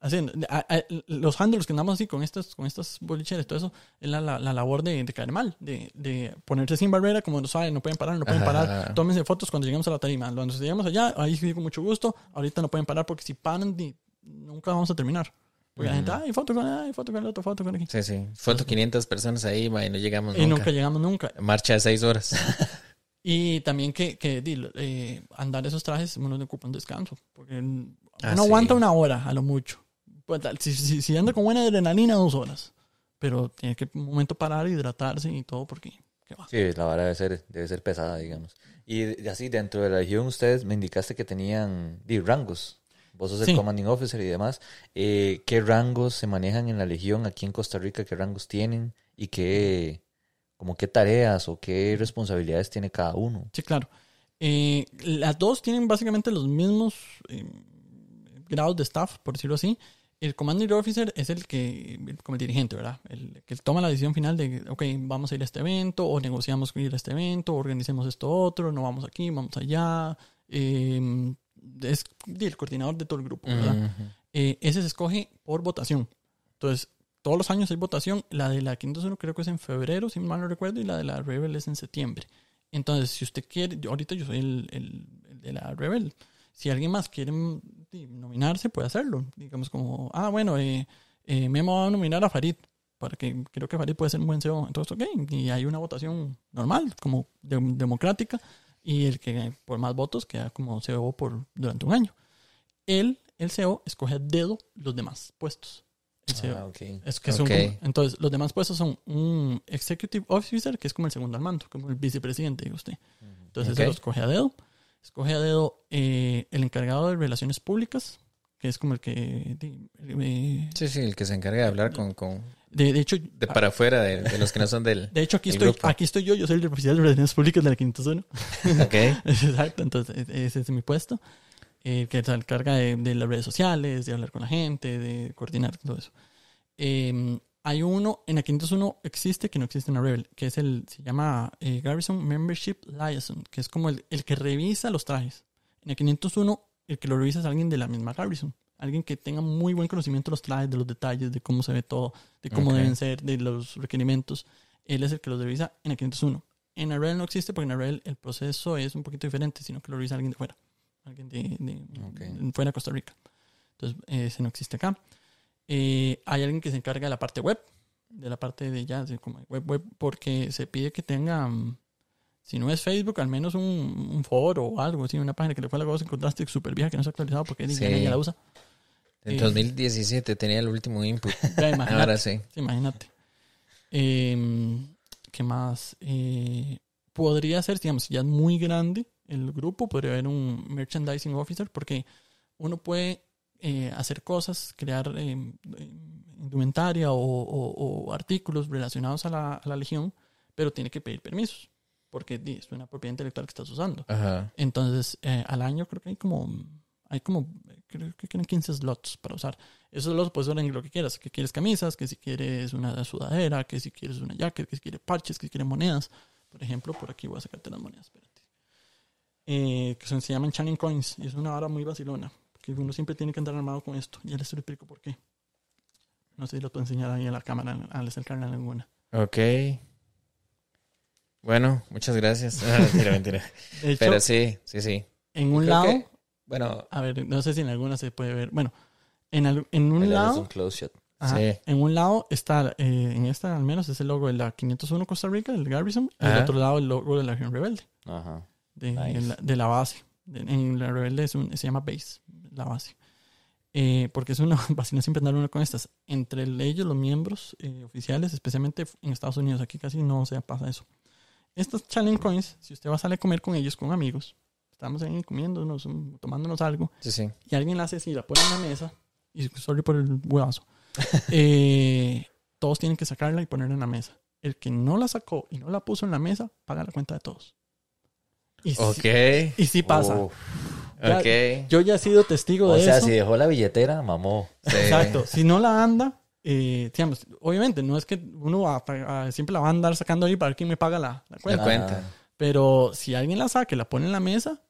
Así, a- a- los handlers que andamos así con estas, con estas bolicheras, todo eso, es la, la, la labor de, de caer mal, de, de ponerse sin barrera, como no saben, no pueden parar, no pueden Ajá. parar. Tómense fotos cuando lleguemos a la tarima. Cuando lleguemos allá, ahí sí con mucho gusto. Ahorita no pueden parar porque si paran, di- nunca vamos a terminar. Porque la gente, ay, foto con ay, foto con el otro, foto con aquí. Sí, sí. Foto 500 personas ahí, ma, y no llegamos Y nunca. nunca llegamos nunca. Marcha de 6 horas. Y también que, que eh, andar esos trajes uno no ocupa un descanso. Porque uno Ah, sí. aguanta una hora a lo mucho. Pues, tal, si, si, si anda con buena adrenalina, dos horas. Pero tiene que un momento parar, hidratarse y todo porque... ¿qué va? Sí, la vara debe ser, debe ser pesada, digamos. Y así, dentro de la región, ustedes me indicaste que tenían di, rangos. Vos sos el Sí. commanding officer y demás. Eh, ¿Qué rangos se manejan en la legión aquí en Costa Rica? ¿Qué rangos tienen? ¿Y qué, como qué tareas o qué responsabilidades tiene cada uno? Sí, claro. Eh, las dos tienen básicamente los mismos eh, grados de staff, por decirlo así. El commanding officer es el que, como el dirigente, ¿verdad? El que toma la decisión final de, ok, vamos a ir a este evento, o negociamos ir a este evento, o organicemos esto otro, no vamos aquí, vamos allá. Eh, es el coordinador de todo el grupo, ¿verdad? Ujú. Eh, ese se escoge por votación. Entonces, todos los años hay votación. La de la 501 creo que es en febrero, si mal no recuerdo, y la de la Rebel es en septiembre. Entonces, si usted quiere, ahorita yo soy el, el- el de la Rebel. Si alguien más quiere nominarse, puede hacerlo. Digamos como, ah, bueno, eh, eh, Memo va a nominar a Farid, para que creo que Farid puede ser un buen CEO. Entonces, ok, y hay una votación normal, como de- democrática, y el que por más votos queda como CEO por, durante un año. Él, el CEO, escoge a dedo los demás puestos. El CEO. Ah, ok. Es que son Ok. como- entonces, los demás puestos son un executive officer, que es como el segundo al mando, como el vicepresidente, diga usted. Entonces, Ok. ese lo escoge a dedo. Escoge a dedo eh, el encargado de relaciones públicas, que es como el que. eh, Sí, sí, el que se encarga de hablar con, con de, de hecho, de para afuera, de, de los que no son del... de hecho aquí, estoy, grupo. aquí estoy yo, yo soy el oficial de relaciones públicas de la 501. Ok. Exacto, entonces e- ese es mi puesto. eh, que se encarga de, de las redes sociales, de hablar con la gente, de coordinar todo eso. Eh, hay uno, en la 501 existe que no existe en la Rebel, que es el, se llama eh, Garrison Membership Liaison, que es como el, el que revisa los trajes. En la 501, el que lo revisa es alguien de la misma Garrison. Alguien que tenga muy buen conocimiento de los trajes, de los detalles, de cómo se ve todo, de cómo deben ser, de los requerimientos. Él es el que los revisa en la 501. En la Rebel no existe porque en la Rebel el proceso es un poquito diferente, sino que lo revisa alguien de fuera. Alguien de, de fuera de Costa Rica. Entonces, ese no existe acá. Eh, hay alguien que se encarga de la parte web, de la parte de ya, de como web, web, porque se pide que tenga, mm, si no es Facebook, al menos un, un foro o algo, así, una página que le fue la cosa, encontraste súper vieja que no se ha actualizado porque Sí. siquiera ella la usa. En Eh. 2017 tenía el último input. Ya, imagínate. Ahora sí. Sí, imagínate. Eh, ¿Qué más? Eh, podría ser, digamos, si ya es muy grande el grupo, podría haber un merchandising officer, porque uno puede eh, hacer cosas, crear eh, indumentaria o, o- o artículos relacionados a la, a la legión, pero tiene que pedir permisos, porque es una propiedad intelectual que estás usando. Ajá. Entonces, eh, al año creo que hay como, hay como, creo que tienen 15 slots para usar. Esos slots puedes usar en lo que quieras. Que quieres camisas, que si quieres una sudadera, que si quieres una jacket, que si quieres parches, que si quieres monedas. Por ejemplo, por aquí voy a sacarte las monedas, espérate. Eh, que se llaman Channing Coins y es una vara muy vacilona. Que uno siempre tiene que andar armado con esto. Ya les explico por qué. No sé si lo puedo enseñar ahí en la cámara al acercarla a alguna. Ok. Bueno, muchas gracias. Ah, mentira, mentira. De hecho, Pero sí, sí, sí. en un Creo lado, que- bueno, a ver, no sé si en alguna se puede ver. Bueno, en, al- en un lado un close shot. Ajá. Sí. En un lado está, eh, en esta al menos, es el logo de la 501 Costa Rica, el Garrison. Y en el Ajá. otro lado el logo de la Legión Rebelde, Ajá. de, Nice. la, de la base. De- en la Rebelde es un- se llama Base, la base. Eh, porque es una vacina siempre andar una con estas. Entre el- ellos, los miembros eh, oficiales, especialmente en Estados Unidos, aquí casi no se pasa eso. Estos challenge coins, si usted va a salir a comer con ellos, con amigos, estamos ahí comiéndonos, um, tomándonos algo, Sí, sí. y alguien la hace así, la pone en la mesa, y sorry por el huevazo, eh, todos tienen que sacarla y ponerla en la mesa. El que no la sacó y no la puso en la mesa, paga la cuenta de todos. Y sí, Ok. y sí pasa. Uf. Ya- Ok. Yo ya he sido testigo O de sea, eso. si dejó la billetera, mamó. Sí. Exacto. Si no la anda, eh, digamos, obviamente no es que uno va a- a- siempre la va a andar sacando ahí para ver quién me paga la, la La cuenta. cuenta. Pero si alguien la saca y la pone en la mesa,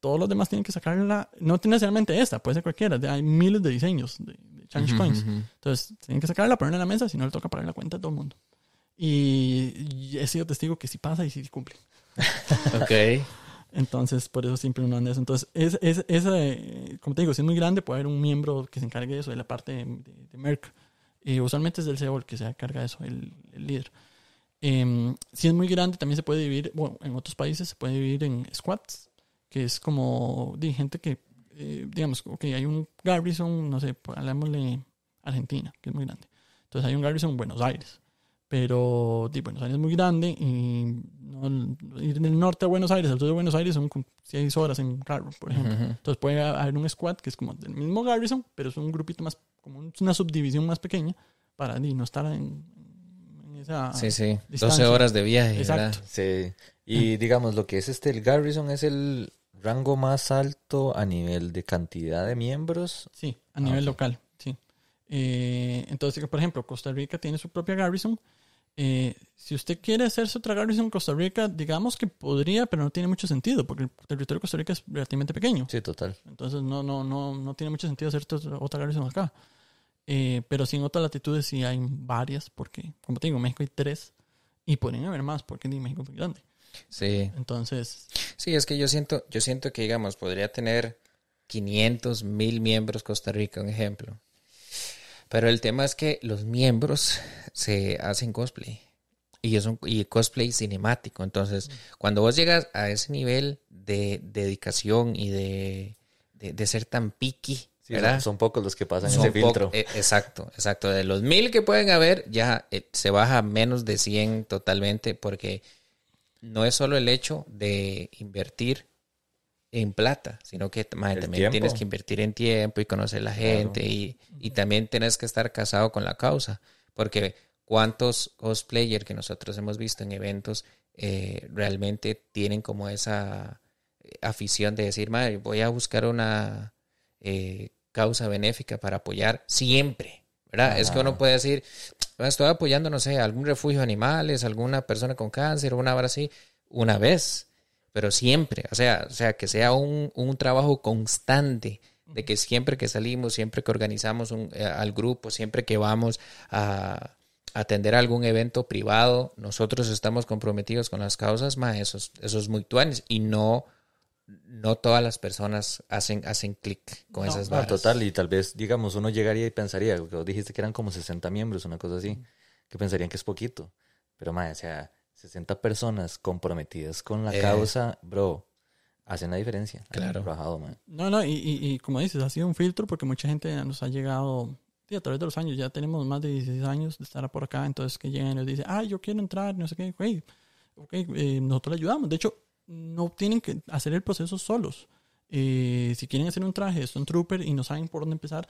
todos los demás tienen que sacarla. No necesariamente esta, puede ser cualquiera. Hay miles de diseños de, de Challenge Coins. Entonces, tienen que sacarla, ponerla en la mesa, si no le toca pagar la cuenta a todo el mundo. Y, y he sido testigo que sí pasa y sí cumple. Ok. Entonces, por eso siempre uno anda eso. Entonces, es, es, esa, eh, como te digo, si es muy grande, puede haber un miembro que se encargue de eso, de la parte de, de- de Merck. Y usualmente es del CEO el que se encarga de eso, el, el líder. Em, si es muy grande, también se puede dividir, bueno, en otros países se puede dividir en squads, que es como de gente que, eh, digamos, ok, hay un Garrison, no sé, hablemosle Argentina, que es muy grande. Entonces hay un Garrison en Buenos Aires. Pero Buenos Aires es muy grande y no- ir del norte a Buenos Aires al sur de Buenos Aires son como seis horas en carro, por ejemplo. Entonces puede haber un squad que es como del mismo Garrison, pero es un grupito más, como un- una subdivisión más pequeña para no estar en, en esa... Sí, sí. 12 Distancia. horas de viaje, Exacto. Sí. Y digamos, lo que es este, el Garrison es el rango más alto a nivel de cantidad de miembros. Sí, a nivel ok. local, sí. Eh, entonces, por ejemplo, Costa Rica tiene su propia Garrison. Eh, si usted quiere hacerse otra Garrison en Costa Rica, digamos que podría, pero no tiene mucho sentido, porque el territorio de Costa Rica es relativamente pequeño. Sí, total. Entonces no, no, no, no tiene mucho sentido hacer otra- Garrison acá. Eh, pero sí en otras latitudes sí hay varias, porque, como te digo, en México hay tres y podrían haber más, porque ni México es muy grande. Sí. Entonces, Sí, es que yo siento, yo siento que, digamos, podría tener 500, 1000 miembros Costa Rica, un ejemplo. Pero el tema es que los miembros se hacen cosplay. Y es un y cosplay cinemático. Entonces, cuando vos llegas a ese nivel de dedicación y de, de, de ser tan picky, son, son pocos los que pasan Son ese filtro. eh, exacto, exacto. De los mil que pueden haber, ya eh, se baja a menos de 100 totalmente, porque no es solo el hecho de invertir en plata, sino que también tiempo. tienes que invertir en tiempo y conocer la gente y, y también tienes que estar casado con la causa, porque cuántos cosplayers que nosotros hemos visto en eventos eh, realmente tienen como esa eh, afición de decir, madre, voy a buscar una eh, causa benéfica para apoyar siempre, ¿verdad? Es que uno puede decir, "Ah, estoy apoyando, no sé, algún refugio de animales, alguna persona con cáncer, una hora así, una vez, pero siempre, o sea, o sea, que sea un, un trabajo constante, de que siempre que salimos, siempre que organizamos un, eh, al grupo, siempre que vamos a atender algún evento privado, nosotros estamos comprometidos con las causas, más eso, es- eso es muy tuanes y no, no todas las personas hacen, hacen clic con No, esas No, varas. total, y tal vez, digamos, uno llegaría y pensaría, vos dijiste que eran como 60 miembros, una cosa así, que pensarían que es poquito. Pero, madre, o sea, 60 personas comprometidas con la Eh. causa, bro, hacen la diferencia. Claro. Trabajado, man. no, no, y, y, y como dices, ha sido un filtro porque mucha gente nos ha llegado sí, a través de los años, ya tenemos más de 16 años de estar por acá, entonces que llegan y nos dicen, ah, yo quiero entrar, no sé qué, güey, ok, eh, nosotros le ayudamos. De hecho, no tienen que hacer el proceso solos. Eh, si quieren hacer un traje Stone Trooper y no saben por dónde empezar,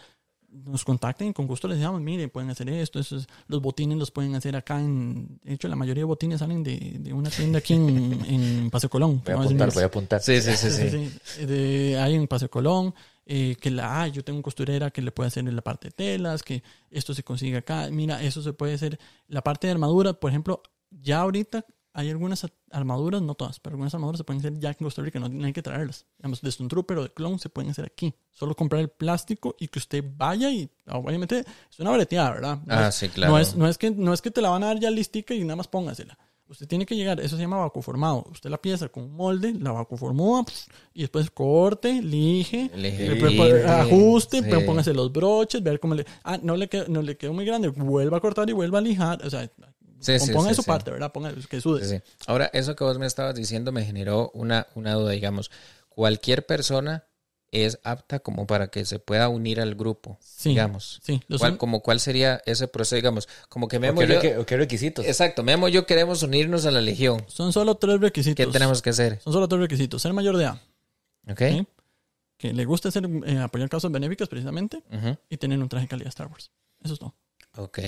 nos contacten y con gusto les decimos, miren, pueden hacer esto, eso es- los botines los pueden hacer acá en... De hecho, la mayoría de botines salen de, de una tienda aquí en, en Paseo Colón. Voy a apuntar, voy a apuntar. Sí, sí, sí, sí. Sí, sí. De- hay en Paseo Colón, eh, que la, ah, yo tengo costurera que le puede hacer en la parte de telas, que esto se consigue acá. Mira, eso se puede hacer. La parte de armadura, por ejemplo, ya ahorita hay algunas armaduras, no todas, pero algunas armaduras se pueden hacer ya en Costa Rica, no, no hay que traerlas. Digamos, de Stone Trooper o de Clone se pueden hacer aquí. Solo comprar el plástico y que usted vaya y, obviamente, es una breteada, ¿verdad? No Ah, es- sí, claro. No es, no, es que, no es que te la van a dar ya listica y nada más póngasela. Usted tiene que llegar, eso se llama vacuformado. Usted la pieza con un molde, la vacuformó y después corte, lige, ajuste, sí. pero póngase los broches, ver cómo le. Ah, no le, quedó, no le quedó muy grande, vuelva a cortar y vuelva a lijar. O sea, Sí, sí, ponga sí, su sí. parte, ¿verdad? Ponga que sude. Sí, sí. Ahora, eso que vos me estabas diciendo me generó una, una duda, digamos. Cualquier persona es apta como para que se pueda unir al grupo, Sí, digamos. sí, ¿Cuál, como cuál sería ese proceso, digamos? Como que ¿O Memo qué, y yo... requ- o qué requisitos? Exacto, Memo y yo queremos unirnos a la Legión. Son solo tres requisitos. ¿Qué tenemos que hacer? Son solo tres requisitos. Ser mayor de edad, ¿Ok? ¿sí? que le guste hacer, eh, apoyar causas benéficas precisamente y tener un traje de calidad Star Wars. Eso es todo. Ok.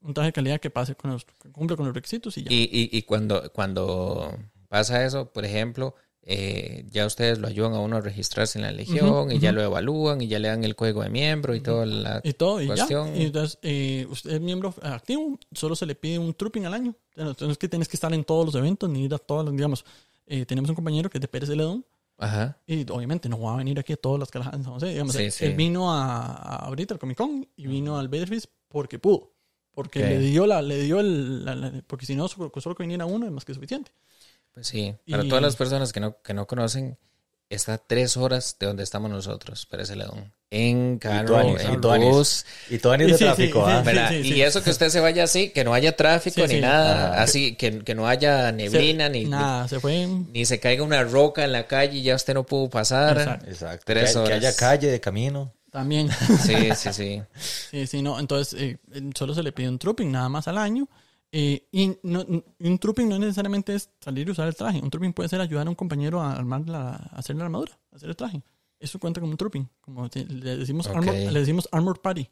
Un traje de calidad que pase con los, que cumple con los requisitos y ya. Y, y, y cuando, cuando pasa eso, por ejemplo, eh, ya ustedes lo ayudan a uno a registrarse en la Legión Ujú, y ya ujú. lo evalúan y ya le dan el código de miembro y toda la... y todo, y cuestión. ya. Y entonces, eh, usted es miembro activo, solo se le pide un trooping al año. Entonces, que tienes que estar en todos los eventos ni ir a todos los, digamos, eh, tenemos un compañero que es de Pérez Celedón Ajá. Y obviamente no va a venir aquí a todas las José. Digamos, Sí, él, sí. él vino a, a ahorita al Comic Con y vino al Fest porque pudo. Porque Ok. le dio la, le dio el, la- la- porque si no, solo solo que viniera uno es más que suficiente. Pues sí. Para Y- todas las personas que no, que no conocen, está a tres horas de donde estamos nosotros, ese lado. En carro, en bus. Y todo de tráfico, ¿ah? y eso que usted se vaya así, que no haya tráfico Sí, ni sí. nada, Ajá. así, que, que no haya neblina, ni, Nada, se fue. ni se caiga una roca en la calle y ya usted no pudo pasar. Exacto. Exacto. Tres que, que horas. haya calle de camino. También. Sí, sí, sí. Sí, sí, no. Entonces, eh, solo se le pide un trooping nada más al año. Eh, y no- un trooping no necesariamente es salir y usar el traje. Un trooping puede ser ayudar a un compañero a armar la, a hacer la armadura, a hacer el traje. Eso cuenta como un trooping. Como le decimos, Ok. armor, le decimos armor party.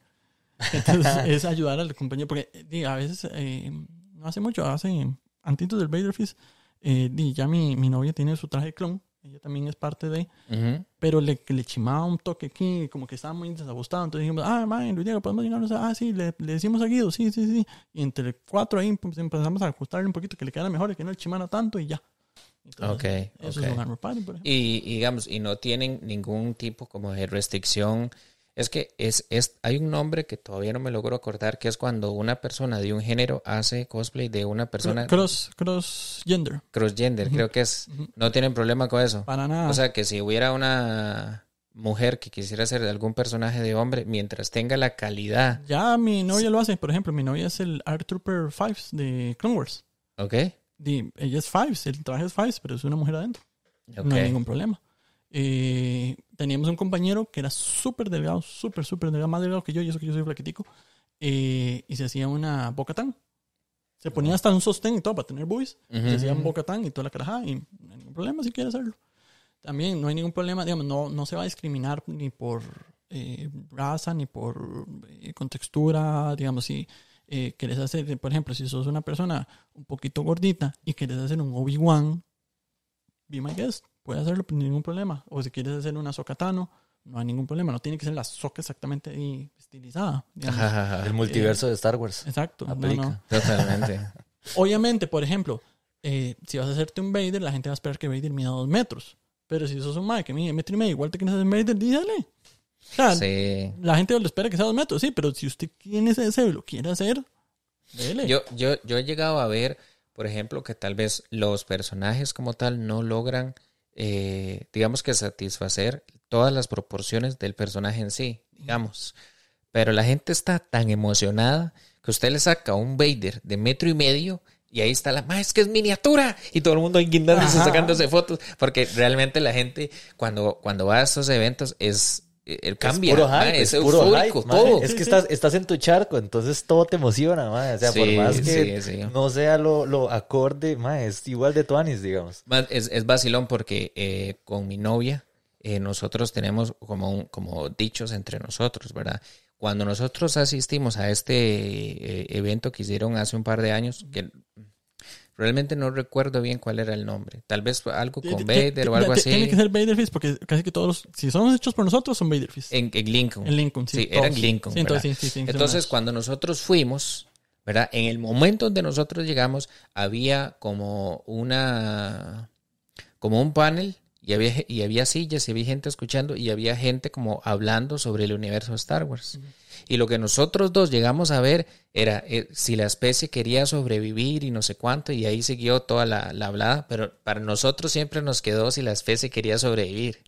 Entonces, es ayudar al compañero. Porque eh, a veces, eh, no hace mucho, hace antitos del Vader Fist, eh, ya mi, mi novia tiene su traje de clon. Ella también es parte de Ujú. pero le, le chimaba un toque aquí, como que estaba muy desajustado. Entonces dijimos, ah, man, Luis Diego, podemos llegarnos a, ah, sí, le, le decimos a Guido, sí, sí, sí. Y entre cuatro ahí pues, empezamos a ajustarle un poquito que le quedara mejor que no le chimara tanto y ya. Entonces, Ok, Eso ok. es un armor party, por ejemplo. Y, y digamos, y no tienen ningún tipo como de restricción. Es que es, es, hay un nombre que todavía no me logro acordar, que es cuando una persona de un género hace cosplay de una persona Cross, cross gender. crossgender, creo que es. No tienen problema con eso. Para nada. O sea, que si hubiera una mujer que quisiera ser de algún personaje de hombre, mientras tenga la calidad, ya mi novia lo hace. Por ejemplo, mi novia es el Art Trooper Fives de Clone Wars. ¿ok? Ella es Fives, el traje es Fives, pero es una mujer adentro. Ok. No hay ningún problema. Eh, teníamos un compañero que era súper delgado, súper, súper delgado, más delgado que yo, y eso que yo soy flaquitico. eh, y se hacía una bocatán. Se ponía hasta un sostén y todo para tener buis. Ujú. Se hacía un bocatán y toda la carajada. Y no hay ningún problema si quiere hacerlo. También no hay ningún problema, digamos, no, no se va a discriminar ni por eh, raza, ni por eh, contextura, digamos, si querés hacer, por ejemplo, si sos una persona un poquito gordita y querés hacer un Obi-Wan, be my guest, puedes hacerlo sin ningún problema. O si quieres hacer una Sokatano, no hay ningún problema. No tiene que ser la soca exactamente ahí estilizada. digamos. El multiverso de Star Wars. Exacto. Aplica. no. Totalmente. Obviamente, por ejemplo, eh, si vas a hacerte un Vader, la gente va a esperar que Vader mida dos metros. Pero si sos un Mike que mide metro y medio, igual te quieres hacer Vader, dígale. O sea, Sí. la gente lo espera que sea dos metros, sí, pero si usted tiene ese deseo y lo quiere hacer, dele. Yo, yo, yo he llegado a ver, por ejemplo, que tal vez los personajes como tal no logran, eh, digamos que satisfacer todas las proporciones del personaje en sí, digamos. Pero la gente está tan emocionada que usted le saca un Vader de metro y medio y ahí está la, "Ma, es que es miniatura. Y todo el mundo guindándose, sacándose fotos. Porque realmente la gente cuando, cuando va a estos eventos es... eh, cambia, es puro hype, es, es puro eufórico, hype, todo. Es que estás, estás en tu charco, entonces todo te emociona, mae. O sea, por más que sí, sí. no sea lo, lo acorde, mae, es igual de tuanis, digamos. Es, es vacilón porque eh, con mi novia eh, nosotros tenemos como, un- como dichos entre nosotros, ¿verdad? Cuando nosotros asistimos a este eh, evento que hicieron hace un par de años, que realmente no recuerdo bien cuál era el nombre, tal vez fue algo con Vader o algo así, Tiene que ser Vader Fist porque casi que todos, los- si son hechos por nosotros, son Vader Fist. en, en Lincoln. En Lincoln, sí. Sí, era en todos. Lincoln. Sí, entonces, sí, Entonces, cuando nosotros fuimos, ¿verdad? En el momento donde nosotros llegamos, había como una, como un panel y había, y había sillas y había gente escuchando y había gente como hablando sobre el universo de Star Wars. Y lo que nosotros dos llegamos a ver era eh, si la especie quería sobrevivir y no sé cuánto, y ahí siguió toda la, la hablada, pero para nosotros siempre nos quedó si la especie quería sobrevivir.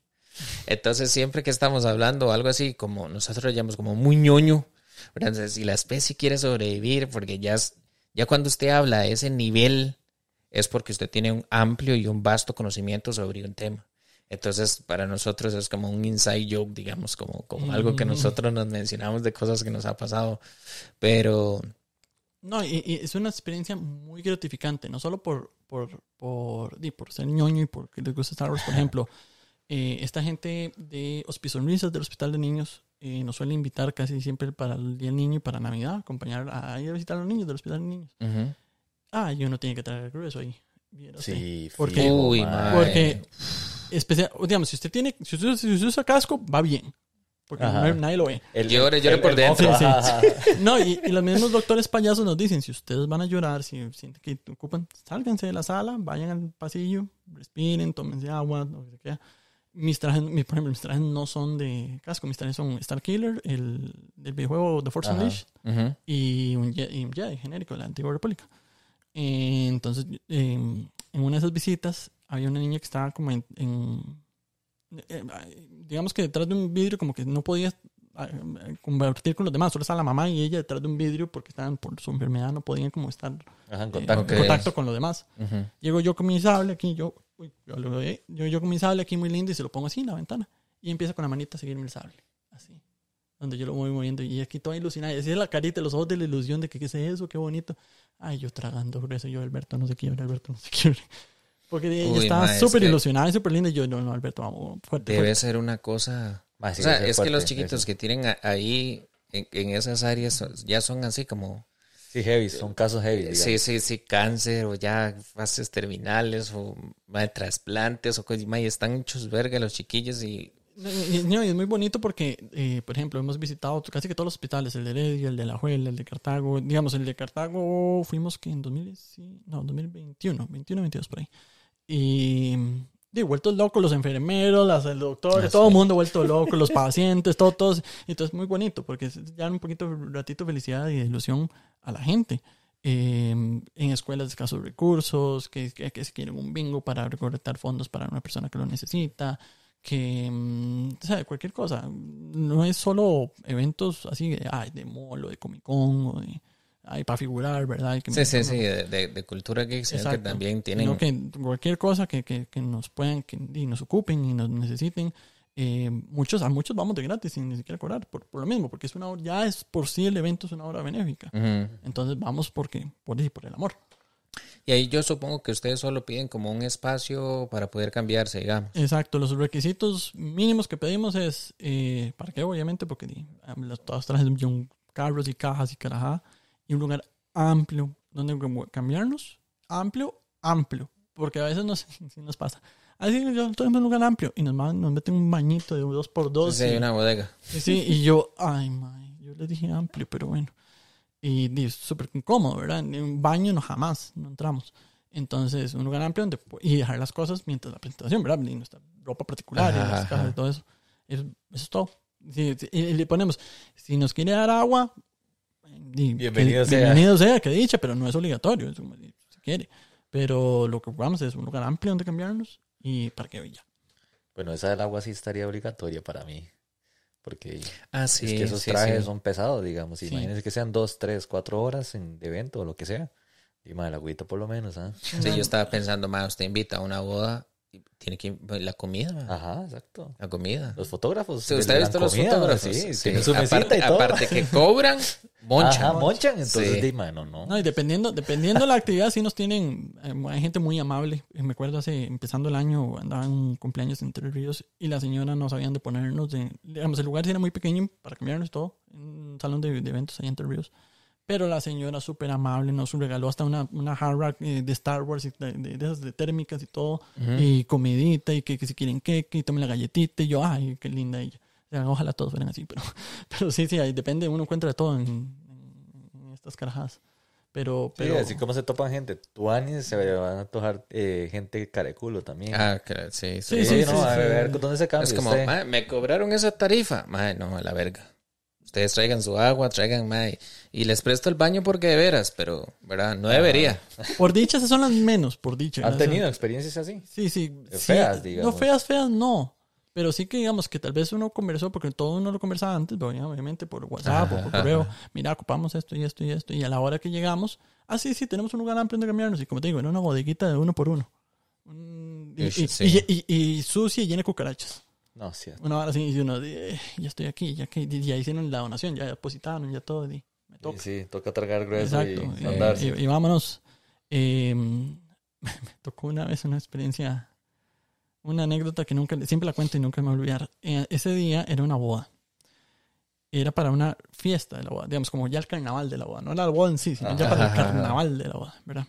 Entonces, siempre que estamos hablando algo así, como nosotros lo llamamos como muy ñoño. Entonces, si la especie quiere sobrevivir, porque ya, ya cuando usted habla de ese nivel, es porque usted tiene un amplio y un vasto conocimiento sobre un tema. Entonces, para nosotros es como un inside joke, digamos, como, como algo que nosotros nos mencionamos de cosas que nos ha pasado. Pero, No, y, y es una experiencia muy gratificante, no solo por, por, por, di, por ser ñoño y porque les gusta Star Wars, por ejemplo. eh, esta gente de Hospital Sonrisas del Hospital de Niños eh, nos suele invitar casi siempre para el Día del Niño y para Navidad, acompañar a ir a visitar a los niños del Hospital de Niños. ujú. Ah, y uno tiene que traer el grueso ahí. Sí, Porque- Uy. Porque, especial, digamos, si usted tiene, si usted, si usted usa casco, va bien. Porque no- nadie lo ve. El- Llore, llore el- por el dentro. Sí, sí. ajá, ajá. No, y, y los mismos doctores payasos nos dicen, si ustedes van a llorar, si sienten que ocupan, sálganse de la sala, vayan al pasillo, respiren, tómense agua, lo que sea. Mis trajes, mi- por ejemplo, mis trajes no son de casco, mis trajes son Star Killer, el del videojuego The Force. Unleashed, un, Je- y un Jedi genérico de la Antigua República. Eh, entonces, eh, en una de esas visitas había una niña que estaba como en, en- eh, digamos que detrás de un vidrio como que no podía eh, convertir con los demás, solo estaba la mamá y ella detrás de un vidrio porque estaban por su enfermedad, no podían como estar Ajá, en eh, contacto. Ok. en contacto con los demás. Ujú. Llego yo con mi sable aquí, yo, uy, yo, lo doy, yo, yo con mi sable aquí muy lindo y se lo pongo así en la ventana. Y empieza con la manita a seguirme el sable. Así. Donde yo lo voy moviendo y aquí toda ilusionada. Y así es la carita, los ojos de la ilusión de que qué es eso, qué bonito. Ay, yo tragando grueso, yo Alberto no se quiebre, Alberto no se quiebre. Porque ella Uy, estaba súper ilusionada y súper linda. Y yo, no, no, Alberto, vamos, fuerte, Debe fuerte. ser una cosa. Ah, sí, o sea, es que los chiquitos eso. que tienen ahí en, en esas áreas ya son así como. Sí, heavy, son casos heavy. digamos. Sí, sí, sí, cáncer o ya fases terminales o ma, de trasplantes o cosas. están hechos verga los chiquillos y. No, es muy bonito porque, eh, por ejemplo, hemos visitado casi que todos los hospitales, el de Heredia, el de La Juela, el de Cartago. Digamos, el de Cartago fuimos que en 2000, sí, no, 2021, 21, 22 por ahí. Y, y vueltos locos los enfermeros, las, el doctor, Ah, todo sí. el mundo vuelto loco, los pacientes, todo, todos. Entonces, muy bonito porque ya un poquito, un ratito de felicidad y de ilusión a la gente. Eh, en escuelas de escasos recursos, que, que, que se quieren un bingo para recolectar fondos para una persona que lo necesita que, mm, o sea, cualquier cosa. No es solo eventos así de, ay, de molo, de Comic Con, o de, ay, para figurar, ¿verdad? Y que Sí, sí, sí, de, de- de cultura geek, sino que también tienen. que cualquier cosa que, que, que nos puedan, que y nos ocupen y nos necesiten, eh, muchos, a muchos vamos de gratis sin ni siquiera cobrar, por, por lo mismo, porque es una ya es por sí el evento es una obra benéfica. Ujú. Entonces vamos porque, por, por el amor. Y ahí yo supongo que ustedes solo piden como un espacio para poder cambiarse, digamos. Exacto, los requisitos mínimos que pedimos es, eh, ¿para qué? Obviamente, porque todos trajes de carros y cajas y carajá, y un lugar amplio donde cambiarnos, amplio, amplio, porque a veces nos, nos pasa. Así yo tenemos un lugar amplio y nos, man- nos meten un bañito de dos por dos. Sí, y- una bodega. Sí, sí, y yo, ay, mae, yo les dije amplio, pero bueno. Y di, súper incómodo, ¿verdad? En un baño no jamás, no entramos. Entonces, un lugar amplio donde, y dejar las cosas mientras la presentación, ¿verdad? Y nuestra ropa particular y Ajá, las ajá. cajas y todo eso. Eso, eso es todo. Sí, sí, y le ponemos, si nos quiere dar agua, di, Bienvenido que- sea. Bienvenido sea, que dicha, pero no es obligatorio, es como, si quiere. Pero lo que buscamos es un lugar amplio donde cambiarnos y para que ya. Bueno, esa del agua sí estaría obligatoria para mí. Porque Ah, sí. es que esos sí, trajes sí. son pesados, digamos. Sí. Imagínense que sean dos, tres, cuatro horas en, de evento o lo que sea. Y más el agüita por lo menos, ¿ah? Sí, yo estaba pensando, más usted invita a una boda y tiene que la comida. Ajá, exacto. la comida. Los fotógrafos. Usted ha visto los comida, fotógrafos. Sí, Sí, tienen su mesita aparte, y todo. aparte que cobran, monchan. Ajá, monchan. Entonces, Sí. di, mano, no. No, y dependiendo, dependiendo de la actividad, sí nos tienen, eh, hay gente muy amable. Eh, Me acuerdo hace, empezando el año, andaba en un cumpleaños en Tres Ríos y la señora no sabían de ponernos, de, digamos, el lugar sí era muy pequeño para cambiarnos todo, en un salón de, de eventos allá en Tres Ríos. Pero la señora súper amable nos regaló hasta una, una hard rack eh, de Star Wars, y de, de- de esas de térmicas y todo, y comidita, y que, que si quieren queque, y tomen la galletita, y yo, ay, qué linda ella. O sea, ojalá todos fueran así, pero, pero sí, sí, ahí depende, uno encuentra de todo en, en- en estas carajadas. Pero, Sí, pero así como se topan gente tuanis, se van a tojar eh, gente careculo también. Ah, que- sí, Sí, sí. sí, sí, no, sí, a sí. ver, ¿dónde se cambia Es como, usted? "Ma, me cobraron esa tarifa. Ma, no, a la verga. Ustedes traigan su agua, traigan, ma, y- les presto el baño porque de veras, pero, ¿verdad? No debería. por dicha, esas son las menos, por dicha. ¿Han tenido experiencias así? Sí, sí. sí, Feas, digamos. No, feas, feas, no. Pero sí que digamos que tal vez uno conversó, porque todo uno lo conversaba antes, obviamente por WhatsApp o por correo. Mira, ocupamos esto y esto y esto. Y a la hora que llegamos, ah, sí, sí, tenemos un lugar amplio donde cambiarnos. Y como te digo, en una bodeguita de uno por uno. Un- y, y- sí. y- y- y sucia y llena de cucarachas. No, sí. Una hora así, y uno, eh, ya estoy aquí, ya que ya hicieron la donación, ya depositaron, ya todo. Y me toca. Sí, sí, toca tragar grueso Exacto. y andarse. Y, y vámonos. Eh, me tocó una vez una experiencia, una anécdota que nunca, siempre la cuento y nunca me voy a olvidar. Eh, ese día era una boda. Era para una fiesta de la boda, digamos, como ya el carnaval de la boda. No la boda en sí, sino ya para el carnaval de la boda, ¿verdad?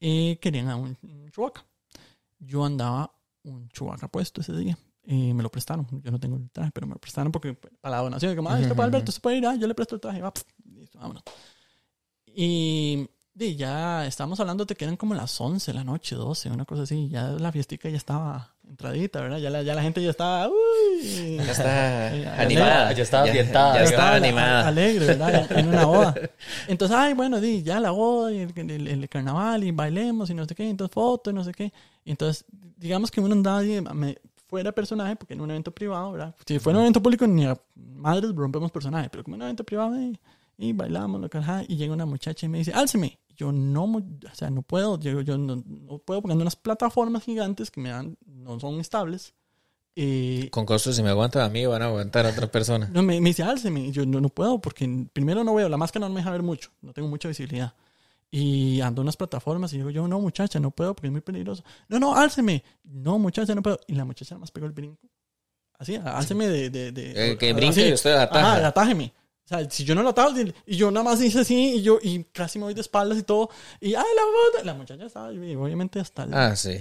Y querían a un, un chubaca. Yo andaba un chubaca puesto ese día. Y me lo prestaron. Yo no tengo el traje, pero me lo prestaron porque para la donación. Como, ah, esto para Alberto, esto para ir. Ah, yo le presto el traje. Va, pf, listo, vámonos. Y, y ya estábamos hablando de que eran como las 11 de la noche, 12, una cosa así. Ya la fiestica ya estaba entradita, ¿verdad? Ya la, ya la gente ya estaba, uy, Ya está Eh, animada. ya estaba ambientada. Ya, Ya estaba a- animada. alegre, ¿verdad? En una boda. Entonces, ay, bueno, di, ya la boda y el, el- el carnaval y bailemos y no sé qué, entonces fotos y no sé qué. Y entonces, digamos que uno andaba ahí, me- fuera personaje, porque en un evento privado, ¿verdad? Si fuera un evento público, ni a madres rompemos personaje, pero como en un evento privado, y, y bailamos, lo que, y llega una muchacha y me dice, álceme. Yo no, o sea, no puedo, yo, yo no, no puedo poner unas plataformas gigantes que me dan, no son estables. Eh, Con costos, si me aguantan a mí, van a aguantar a otra persona. no, me, me dice, álceme. Y yo no, no puedo porque primero no veo, la máscara no me deja ver mucho, no tengo mucha visibilidad. Y ando en unas plataformas y digo yo, no, muchacha, no puedo porque es muy peligroso. No, no, álceme. No, muchacha, no puedo. Y la muchacha nada más pegó el brinco. Así, álceme de... de, de Eh, que brinque y usted ataja. Ajá, atájeme. O sea, si yo no lo atajo, y- yo nada más hice así, y yo y casi me voy de espaldas y todo. Y, ay, la. La muchacha estaba, obviamente hasta el- Ah, sí.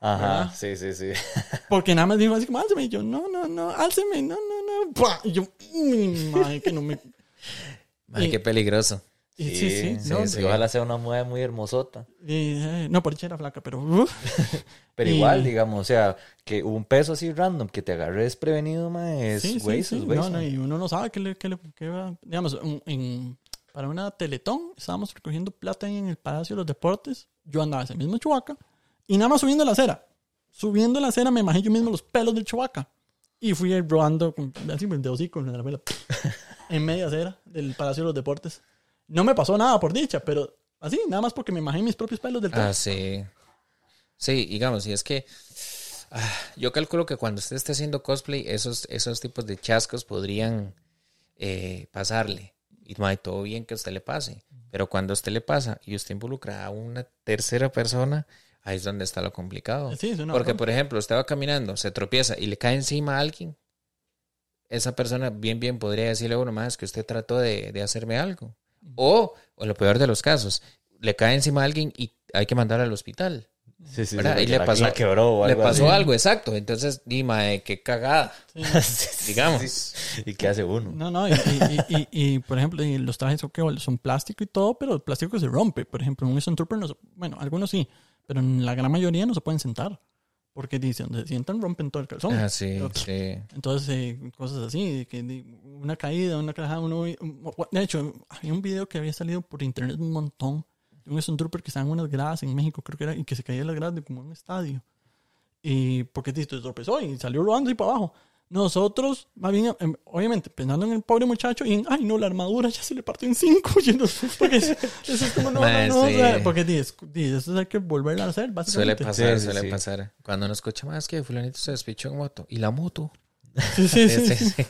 Ajá, ¿Verdad? sí, sí, sí. Porque nada más dijo así como, álceme. Y yo, no, no, no, álceme, no, no, no. Y yo, mi madre, que no me... Ay, Y- qué peligroso. Y sí, sí, sí, no, sí. Y ojalá sea una mueve muy hermosota. y, eh, no, por dicha era flaca, pero... uf. Pero Y- igual, digamos, o sea, que un peso así random que te agarre desprevenido, ma, es sí, sí, huesos. No, no, y uno no sabe qué le, qué le qué va. Digamos, en- para una teletón estábamos recogiendo plata en el Palacio de los Deportes. Yo andaba ese mismo chubaca y nada más subiendo la acera. Subiendo la acera me imaginé yo mismo los pelos del chubaca. Y fui rodando con, así de hocico en la vela, en media acera del Palacio de los Deportes. No me pasó nada por dicha, pero así, nada más porque me imaginé mis propios pelos del Ah, pelo. sí. Sí, digamos, y es que ah, yo calculo que cuando usted esté haciendo cosplay, esos, esos tipos de chascos podrían eh, pasarle. Y no hay todo bien que a usted le pase. Pero cuando a usted le pasa y usted involucra a una tercera persona, ahí es donde está lo complicado. Sí, es una Porque, por ejemplo, usted va caminando, se tropieza y le cae encima a alguien, esa persona bien, bien podría decirle a uno más que usted trató de, de hacerme algo. O, o lo peor de los casos, le cae encima a alguien y hay que mandar al hospital. Sí, sí, sí, Y le la- pasó, la quebró o le algo pasó así. algo, exacto. Entonces, dime, qué cagada, Sí. Sí, sí, digamos. sí. ¿Y qué hace uno? No, no, y, y- y- y- y, por ejemplo, y los trajes son plástico y todo, pero el plástico se rompe. Por ejemplo, un Stormtrooper, no se- bueno, algunos sí, pero en la gran mayoría no se pueden sentar. Porque dicen, donde se sientan rompen todo el calzón. Ah, sí, sí. Entonces, eh, cosas así, que una caída, una cajada, uno... De hecho, había un video que había salido por internet un montón de un Stormtrooper que estaba en unas gradas en México, creo que era, y que se caía de las gradas de como un estadio. Y porque se tropezó y salió rodando y para abajo. Nosotros, más bien, em, obviamente, pensando en el pobre muchacho y en, ay, no, la armadura ya se le partió en cinco. Y no, porque eso es como, no, no, no, o sea, sí. porque dices, dices, eso hay que volverla a hacer, Suele pasar, Sí, suele sí. pasar. Cuando uno escucha más que fulanito se despichó en moto. ¿Y la moto? Sí, sí, sí.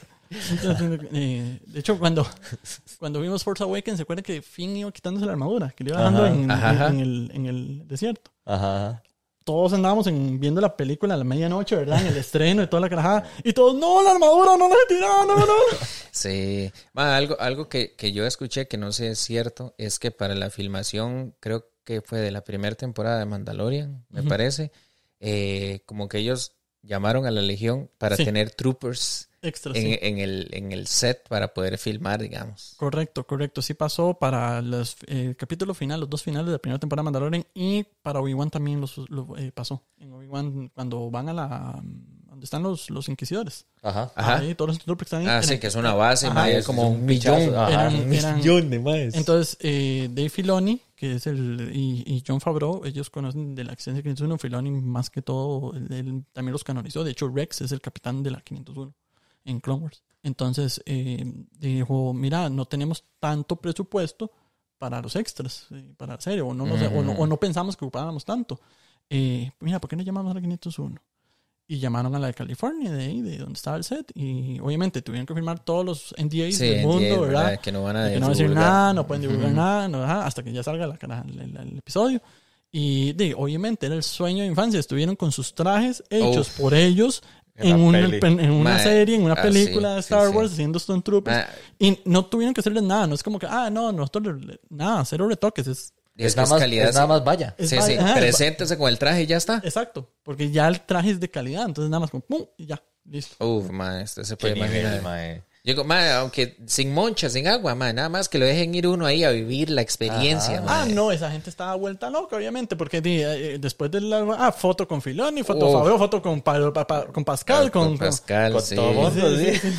Eh, de hecho, cuando, cuando vimos Force Awakens, ¿se acuerdan que Finn iba quitándose la armadura? Que le iba dando en el, en el desierto. Ajá. Todos andábamos en, viendo la película a la medianoche, ¿verdad? En el estreno y toda la carajada. Y todos, no, la armadura, no la he tirado, no, no. Sí, Ma, algo, algo que, que yo escuché que no sé es cierto es que para la filmación, creo que fue de la primera temporada de Mandalorian, me parece, eh, como que ellos llamaron a la Legión para Sí. tener troopers Extra, en, sí. en el, en el set para poder filmar, digamos. Correcto, correcto. Sí pasó para los, eh, el capítulo final, los dos finales de la primera temporada de Mandalorian y para Obi-Wan también los, lo, eh, pasó. En Obi-Wan, cuando van a la... donde están los, los inquisidores. Ajá. Ajá. Ahí, todos los que están ahí. Ah, eran- sí, que es una base, Ajá, es como un pichazo, millón. ajá. Eran- un millón de más. Entonces, eh, Dave Filoni, que es el. Y, y John Favreau, ellos conocen de la existencia de 501. Filoni, más que todo, él, él también los canonizó. De hecho, Rex es el capitán de la 501 en Clone Wars. Entonces, eh, dijo: Mira, no tenemos tanto presupuesto para los extras, eh, para la serie, o no, nos- o no, o no pensamos que ocupáramos tanto. Eh, mira, ¿por qué no llamamos a la 501? Y llamaron a la de California, de ahí, de donde estaba el set. Y obviamente tuvieron que firmar todos los NDAs Sí, del mundo, entiendo, ¿verdad? ¿verdad? Que no van a De que no van a decir nada, no pueden divulgar nada, no, ajá, hasta que ya salga la, cara- el, episodio. Y de, obviamente era el sueño de infancia. Estuvieron con sus trajes hechos Uf. por ellos En una, peli. en una serie, en una ah, película sí, de Star sí. Wars, haciendo Stone Troopers. Ma, Y no tuvieron que hacerles nada. No es como que, ah, no, nosotros, nada, cero retoques. Es, es, Es, que nada más, calidad. es nada más vaya. es Sí, sí, ajá, preséntese con el traje y ya está. Exacto, porque ya el traje es de calidad. Entonces nada más como, pum, y ya, listo. Uf, ma, usted se Qué puede nivel, imaginar. mae. Yo digo, aunque sin moncha, sin agua, mae, nada más que lo dejen ir uno ahí a vivir la experiencia, Ah, no, esa gente estaba vuelta loca, obviamente, porque di, eh, después de la... Ah, foto con Filoni, foto Uf. Fabio, foto con, Pa- Pa- Pa- con Pascal, con... Con Pascal, con sí. todo mundo, Sí, sí. sí, sí.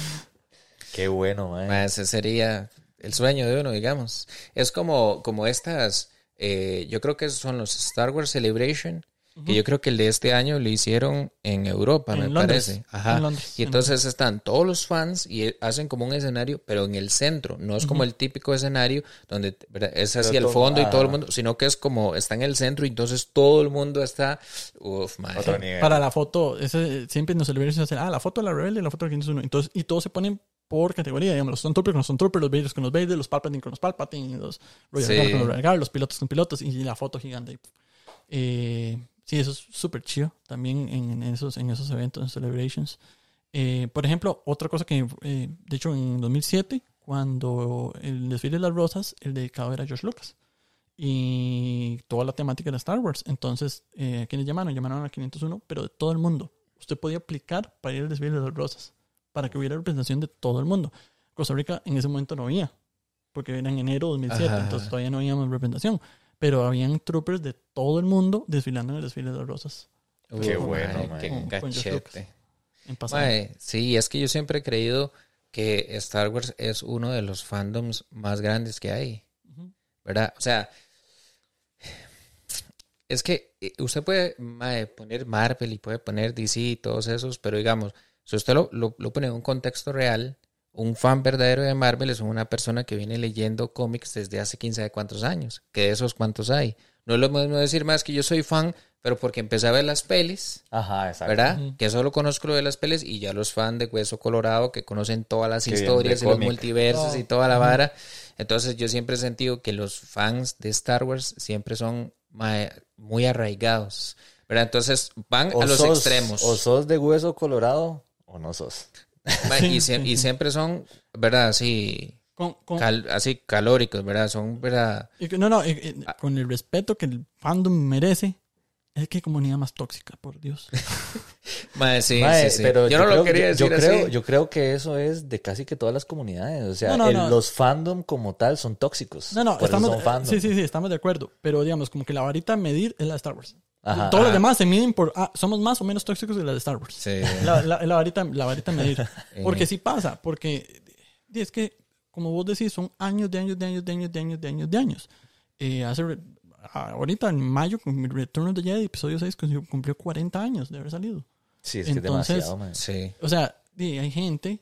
Qué bueno. Mae, ese sería el sueño de uno, digamos. Es como, como estas, eh, yo creo que son los Star Wars Celebration, que yo creo que el de este año lo hicieron en Europa, En me Londres, parece. Ajá. en Londres, y entonces están todos los fans y hacen como un escenario, pero en el centro. No es como el típico escenario donde ¿verdad? es hacia el todo- fondo y todo el ajá. mundo, sino que es como está en el centro y entonces todo el mundo está. Uf, nivel. Para la foto, ese, siempre nos celebrations hacen, ah, la foto de la rebelde y la foto de 501. Entonces, y todos se ponen por categoría, digamos, los Stormtroopers con los Stormtroopers, los Vaders con los Vaders, los Palpatine con los Palpatine, los Royal Sí. Guard con los Royal Guard, los pilotos con pilotos y la foto gigante. Eh, sí, eso es súper chido también en, esos, en esos eventos, en celebrations. Eh, por ejemplo, otra cosa que, eh, de hecho, en 2007, cuando el desfile de las rosas, el dedicado era George Lucas. Y toda la temática era Star Wars. Entonces, eh, ¿quiénes llamaron? Llamaron a 501, pero de todo el mundo. Usted podía aplicar para ir al desfile de las rosas, para que hubiera representación de todo el mundo. Costa Rica en ese momento no había, porque era en enero de 2007, Ajá. entonces todavía no habíamos representación. Pero habían troopers de todo el mundo desfilando en el desfile de las rosas Qué bueno, mae. Qué Con- cachete. Mae, sí, es que yo siempre he creído que Star Wars es uno de los fandoms más grandes que hay. ¿Verdad? O sea, es que eh, usted puede mae, poner Marvel y puede poner DC y todos esos, pero digamos, si usted lo, lo, lo pone en un contexto real, un fan verdadero de Marvel es una persona que viene leyendo cómics desde hace 15 de cuántos años, que de esos cuántos hay. No es lo mismo decir más que yo soy fan, pero porque empecé a ver las pelis. Ajá, exacto. ¿verdad? Que solo conozco lo de las pelis y ya los fans de Hueso Colorado que conocen todas las historias de y los multiversos y toda la vara. Entonces yo siempre he sentido que los fans de Star Wars siempre son muy arraigados, ¿verdad? Entonces van O a los sos- extremos. O sos de hueso colorado o no sos. Y, sie- y siempre son, ¿verdad? Así, Con, con- cal- así calóricos, ¿verdad? Son, ¿verdad? y que- no, no, eh, con el respeto que el fandom merece, es que comunidad más tóxica, por Dios. Mae, sí, sí, sí. pero yo no creo- lo quería yo- decir yo creo, así. Yo creo que eso es de casi que todas las comunidades. O sea, No, no, el- no. los fandom como tal son tóxicos. No, no, Por eso estamos, son fandom. sí, sí, sí, estamos de acuerdo. Pero digamos, como que la varita a medir es la de Star Wars. Ajá. Todos los Ajá. demás se miden por, ah, somos más o menos tóxicos de la de Star Wars. Sí. La, la, la varita, la varita medir. Porque sí pasa, porque es que, como vos decís, son años de años de años de años de años de años de años. Eh, hace, re- ahorita en mayo, con Return of the Jedi, episodio 6, cumplió- cumplió 40 años de haber salido. Sí, es que Entonces- es demasiado, man. Sí. O sea, hay gente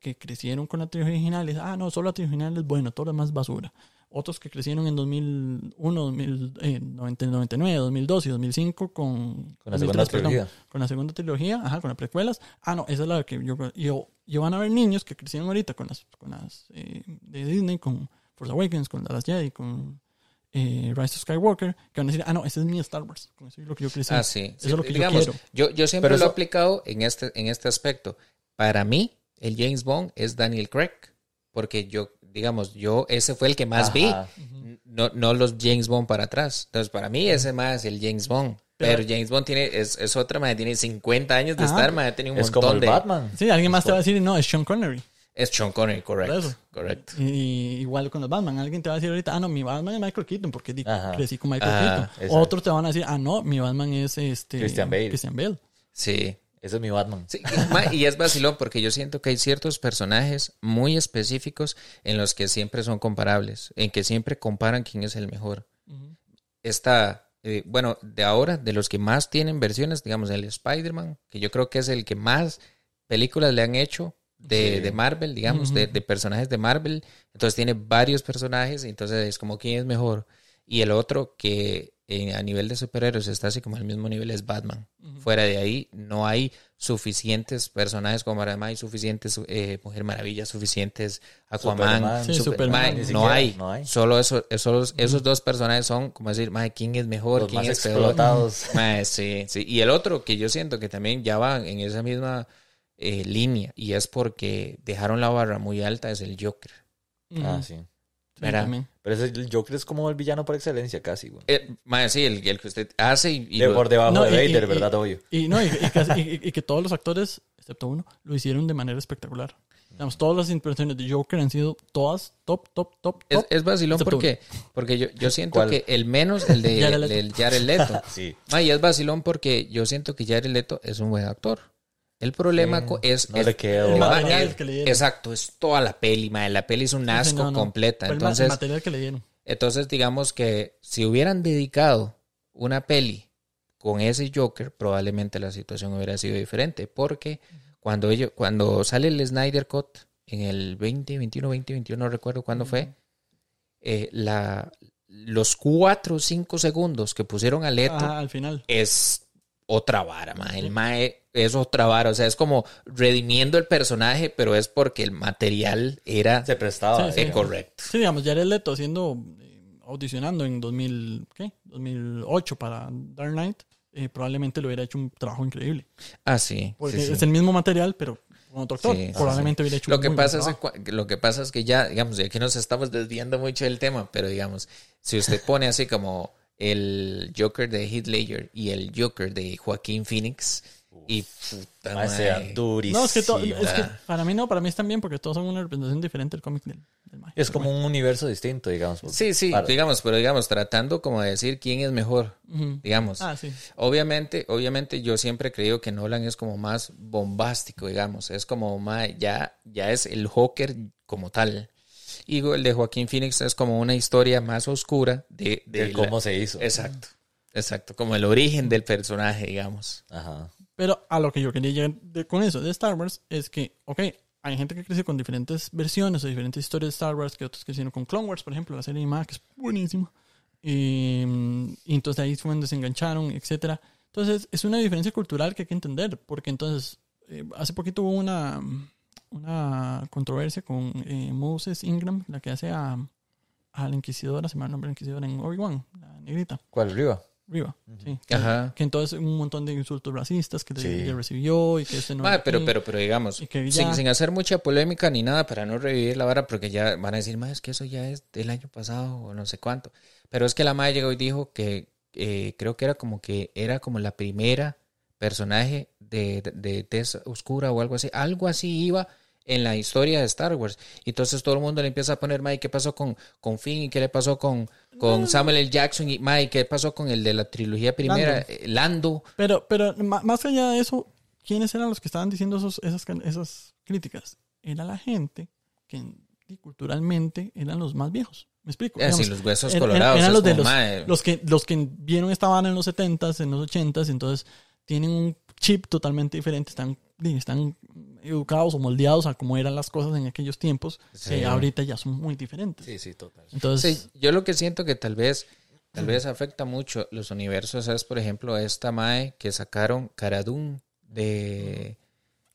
que crecieron con la trilogía original y dice, ah, no, solo la trilogía original es bueno, todo lo demás es basura. Otros que crecieron en 2001, 2000, eh, 90, 99, 2002 y 2005 con, Con la segunda 2003, perdón, trilogía. con la segunda trilogía, ajá, con las precuelas. Ah, no, esa es la que yo... yo y van a ver niños que crecieron ahorita con las, con las eh, de Disney, con Force Awakens, con The Last Jedi, con eh, Rise of Skywalker, que van a decir, ah, no, ese es mi Star Wars. Con eso es lo que yo crecí. Ah, sí. Eso Sí, es lo que digamos, yo quiero. Yo, yo siempre Pero lo he eso- aplicado en este, en este aspecto. Para mí, el James Bond es Daniel Craig. Porque yo, digamos, yo, ese fue el que más vi. No, no los James Bond para atrás. Entonces, para mí, ese más es el James Bond. Pero, Pero- James Bond tiene, es, es otra, madre, tiene 50 años de Ajá. estar, madre, tiene un Es montón como el de... Batman. Sí, alguien más te va a decir, no, es Sean Connery. Es Sean Connery, correcto. Correcto. Y igual con los Batman. Alguien te va a decir ahorita, ah, no, mi Batman es Michael Keaton, porque di- Ajá. crecí con Michael Ah, Keaton. exacto. Otros te van a decir, ah, no, mi Batman es este Christian Bale. Christian Bale. Sí. Ese es mi Batman. Sí, y- es vacilón porque yo siento que hay ciertos personajes muy específicos en los que siempre son comparables, en que siempre comparan quién es el mejor. Ujú. Está, eh, bueno, de ahora, de los que más tienen versiones, digamos, el Spider-Man, que yo creo que es el que más películas le han hecho de, Sí. de Marvel, digamos, de, de personajes de Marvel. Entonces tiene varios personajes, entonces es como quién es mejor. Y el otro que eh, a nivel de superhéroes está así como al mismo nivel es Batman. Fuera de ahí no hay suficientes personajes como además hay suficientes eh, Mujer Maravilla, suficientes Aquaman, Superman. Sí, Super- Superman. Mae, Ni no, hay. no hay. Solo eso, esos, esos dos personajes son como decir, mae, ¿quién es mejor? Los ¿Quién más es peor? Mae, sí, sí. Y el otro que yo siento que también ya va en esa misma eh, línea y es porque dejaron la barra muy alta es el Joker. Ah, sí. Sí, también. Pero ese, el Joker es como el villano por excelencia, casi, güey. Eh, sí, el, el que usted hace y, y De- lo- por debajo No, de y- Vader, y- ¿verdad? Obvio. Y, no, y, y que, y- y que todos los actores, excepto uno, lo hicieron de manera espectacular. Digamos, todas las impresiones de Joker han sido todas top, top, top, Es, top. es vacilón porque, porque yo, yo siento ¿Cuál? que el menos, el de Jared Leto. del Jared Leto. Sí. Ma, y es vacilón porque yo siento que Jared Leto es un buen actor. El problema Sí, es... no es- le quedó. El ma, material que le dieron. Exacto, es toda la peli, ma, La peli es un asco no, no. completa. El Entonces, material que le dieron. entonces, digamos que si hubieran dedicado una peli con ese Joker, probablemente la situación hubiera sido diferente. Porque cuando ellos, cuando sale el Snyder Cut en el 2021, 2021, no recuerdo cuándo fue, eh, la, los cuatro o cinco segundos que pusieron a Leto al final. es otra vara, ma. El mae es otra vara. O sea, es como redimiendo el personaje, pero es porque el material era Se prestaba. Sí, sí. correcto. Sí, digamos, Jared Leto haciendo, eh, audicionando en 2000, ¿qué? 2008 para Dark Knight, eh, probablemente le hubiera hecho un trabajo increíble. Ah, sí. Porque sí, sí. es el mismo material, pero con otro actor. Probablemente hubiera hecho Lo un que, muy buen pasa es, lo que pasa es que ya, digamos, y aquí nos estamos desviando mucho del tema, pero digamos, si usted pone así como el Joker de Heath Ledger y el Joker de Joaquín Phoenix, y puta Ma, sea madre. durísimo. No, es que, to- es que para mí no, para mí están bien porque todos son una representación diferente del cómic del, del Mae. Es como bueno. un universo distinto, digamos. Sí, sí, Para- digamos, pero digamos, tratando como de decir quién es mejor, digamos. Ah, sí. Obviamente, obviamente yo siempre he creído que Nolan es como más bombástico, digamos, es como más, ya, ya es el Joker como tal. Y el de Joaquín Phoenix es como una historia más oscura de, de de cómo la- se hizo. Exacto, exacto, como el origen del personaje, digamos. Ajá. Pero a lo que yo quería llegar de- con eso de Star Wars es que, ok, hay gente que creció con diferentes versiones o diferentes historias de Star Wars que otros crecieron con Clone Wars, por ejemplo, la serie animada que es buenísima. Y, y entonces ahí fue donde se engancharon, etcétera. Entonces es una diferencia cultural que hay que entender, porque entonces eh, hace poquito hubo una, una controversia con eh, Moses Ingram, la que hace a, a la inquisidora, se me va el nombre de inquisidora en Obi-Wan, la negrita. ¿Cuál arriba? Riva, sí. Ajá. Que entonces un montón de insultos racistas que Sí. ella recibió y que este no. Ah, era pero, aquí. pero, pero digamos, Y que sin, ya- sin hacer mucha polémica ni nada para no revivir la vara, porque ya van a decir, más es que eso ya es del año pasado o no sé cuánto. Pero es que la madre llegó y dijo que eh, creo que era como que era como la primera personaje de, de, de tez oscura o algo así. Algo así iba en la historia de Star Wars. Y entonces todo el mundo le empieza a poner, Mike, ¿qué pasó con, con Finn? ¿Y qué le pasó con, con Samuel L. Jackson? Y Mike, ¿qué pasó con el de la trilogía primera? Lando. Eh, Lando. Pero, pero más allá de eso, ¿quiénes eran los que estaban diciendo esos, esas, esas críticas? Era la gente que culturalmente eran los más viejos. ¿Me explico? Eh, sí, los huesos colorados. Eran los de los, los que los que vieron esta banda en los 70s, en los 80s, entonces tienen un chip totalmente diferente, están, están educados o moldeados a cómo eran las cosas en aquellos tiempos, Sí. que ahorita ya son muy diferentes. Sí, sí, total. Entonces, Sí, yo lo que siento que tal vez, tal vez afecta mucho los universos es, por ejemplo, esta Mae que sacaron Caradun de, de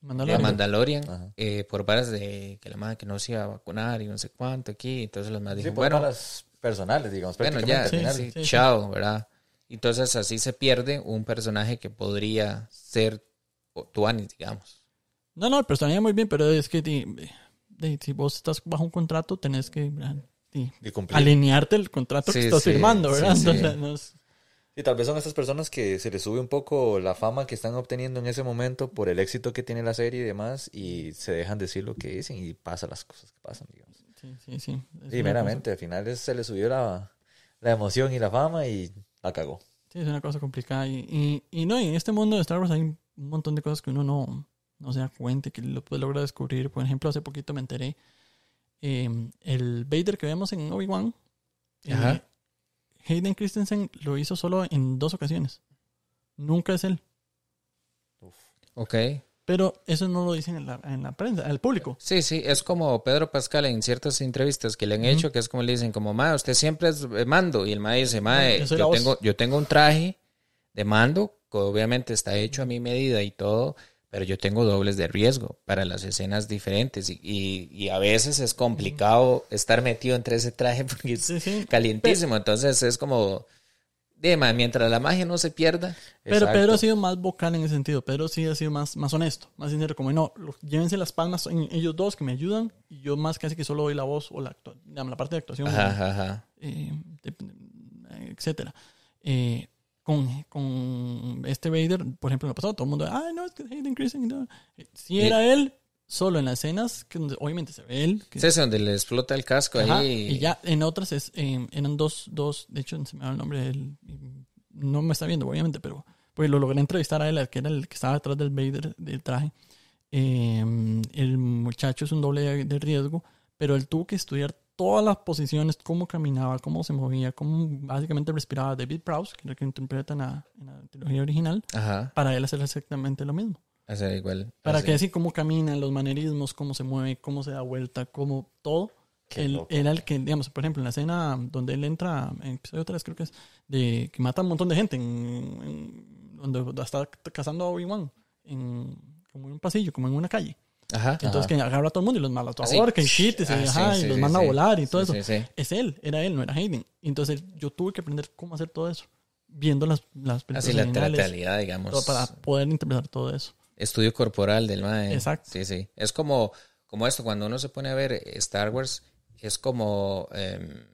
Mandalorian. Mandalorian Ajá. eh, por varas de que la Mae que no se iba a vacunar y no sé cuánto aquí. Entonces los más Sí, por bueno, varas personales, digamos. bueno, ya, sí, sí. chao, ¿verdad? Entonces así se pierde un personaje que podría ser Tuanis, digamos. No, no, el personaje muy bien, pero es que di, di, si vos estás bajo un contrato, tenés que Y cumplir. alinearte el contrato Sí, que estás sí, firmando, ¿verdad? sí, sí. Entonces, no es- Y tal vez son estas personas que se les sube un poco la fama que están obteniendo en ese momento por el éxito que tiene la serie y demás y se dejan decir lo que dicen y pasan las cosas que pasan, digamos. sí, sí, sí. Es Y meramente, al final se le subió la, la emoción y la fama y la cagó. cosa- sí, es una cosa complicada. Y, y, y no, y en este mundo de Star Wars hay un montón de cosas que uno no, no se da cuenta que lo puede lograr descubrir. Por ejemplo, hace poquito me enteré, eh, el Vader que vemos en Obi-Wan, eh, Ajá. Hayden Christensen lo hizo solo en dos ocasiones. Nunca es él. Ok. Pero eso no lo dicen en la, en la prensa, al público. Sí, sí, es como Pedro Pascal en ciertas entrevistas que le han hecho, que es como le dicen, como, ma, usted siempre es eh, mando. Y el ma dice, ma, eh, yo soy la yo voz". tengo, yo tengo un traje de mando, que obviamente está hecho a mi medida y todo, pero yo tengo dobles de riesgo para las escenas diferentes. Y, y, y a veces es complicado estar metido entre ese traje porque es Sí, calientísimo. Entonces es como, de ma, mientras la magia no se pierda. Pero Exacto. Pedro ha sido más vocal en ese sentido. Pedro sí ha sido más, más honesto, más sincero. Como no, llévense las palmas en ellos dos que me ayudan y yo más casi que solo doy la voz o la, la parte de actuación, Ajá, ajá, ajá. eh, etcétera. Eh, con, con este Vader, por ejemplo, me ha pasado todo el mundo, ay, no, es que Hayden Christensen, no". Y- era él, solo en las escenas que obviamente se ve él. que- Es ese donde le explota el casco Ajá, ahí. Y ya en otras es, eh, eran dos, dos, de hecho se me da el nombre del, no me está viendo obviamente, pero pues lo logré entrevistar a él, que era el que estaba detrás del Vader del traje. Eh, el muchacho es un doble de, de riesgo, pero él tuvo que estudiar todas las posiciones, cómo caminaba, cómo se movía, cómo básicamente respiraba David Prowse, que es el que interpreta en la, en la trilogía original, Ajá. para él hacer exactamente lo mismo. Hacer igual. Para así. que así cómo caminan, los manerismos, cómo se mueve, cómo se da vuelta, cómo todo. Él era el que, digamos, por ejemplo, en la escena donde él entra, en episodio 3 creo que es, de que mata a un montón de gente, en, en- donde está cazando a Obi-Wan, en, como en un pasillo, como en una calle. Ajá. Entonces que agarra a todo el mundo y los mala a shit, y, se- Ah, sí, ajá, y sí, los sí, manda a volar y todo eso. Es él, era él, no era Hayden. Entonces yo tuve que aprender cómo hacer todo eso, viendo las, las películas Así la teatralidad, digamos. para poder interpretar todo eso. Estudio corporal del mae. Exacto. Sí, sí. Es como, como esto, cuando uno se pone a ver Star Wars, es como em,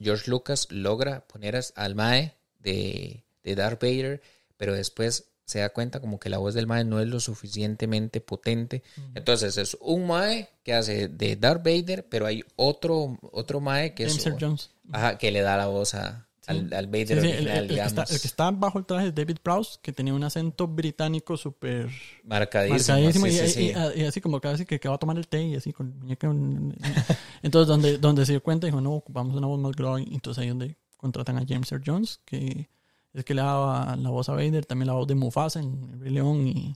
George Lucas logra poner al mae de, de Darth Vader, pero después se da cuenta como que la voz del mae no es lo suficientemente potente. Entonces es un mae que hace de Darth Vader, pero hay otro, otro mae que es James Earl Jones. ajá, que le da la voz a, al, al Vader Sí, sí, el, original, el- el que está, digamos. el que está bajo el traje es David Prowse, que tenía un acento británico súper Marcadísimo. marcadísimo sí, y, sí, y- sí. y- y así como casi que, que va a tomar el té y así con el muñeco. en- Entonces, donde, donde se dio cuenta, dijo, no, ocupamos una voz más grave. Entonces, ahí es donde contratan a James Earl Jones, que es el que le daba la voz a Vader, también la voz de Mufasa en El Rey León y,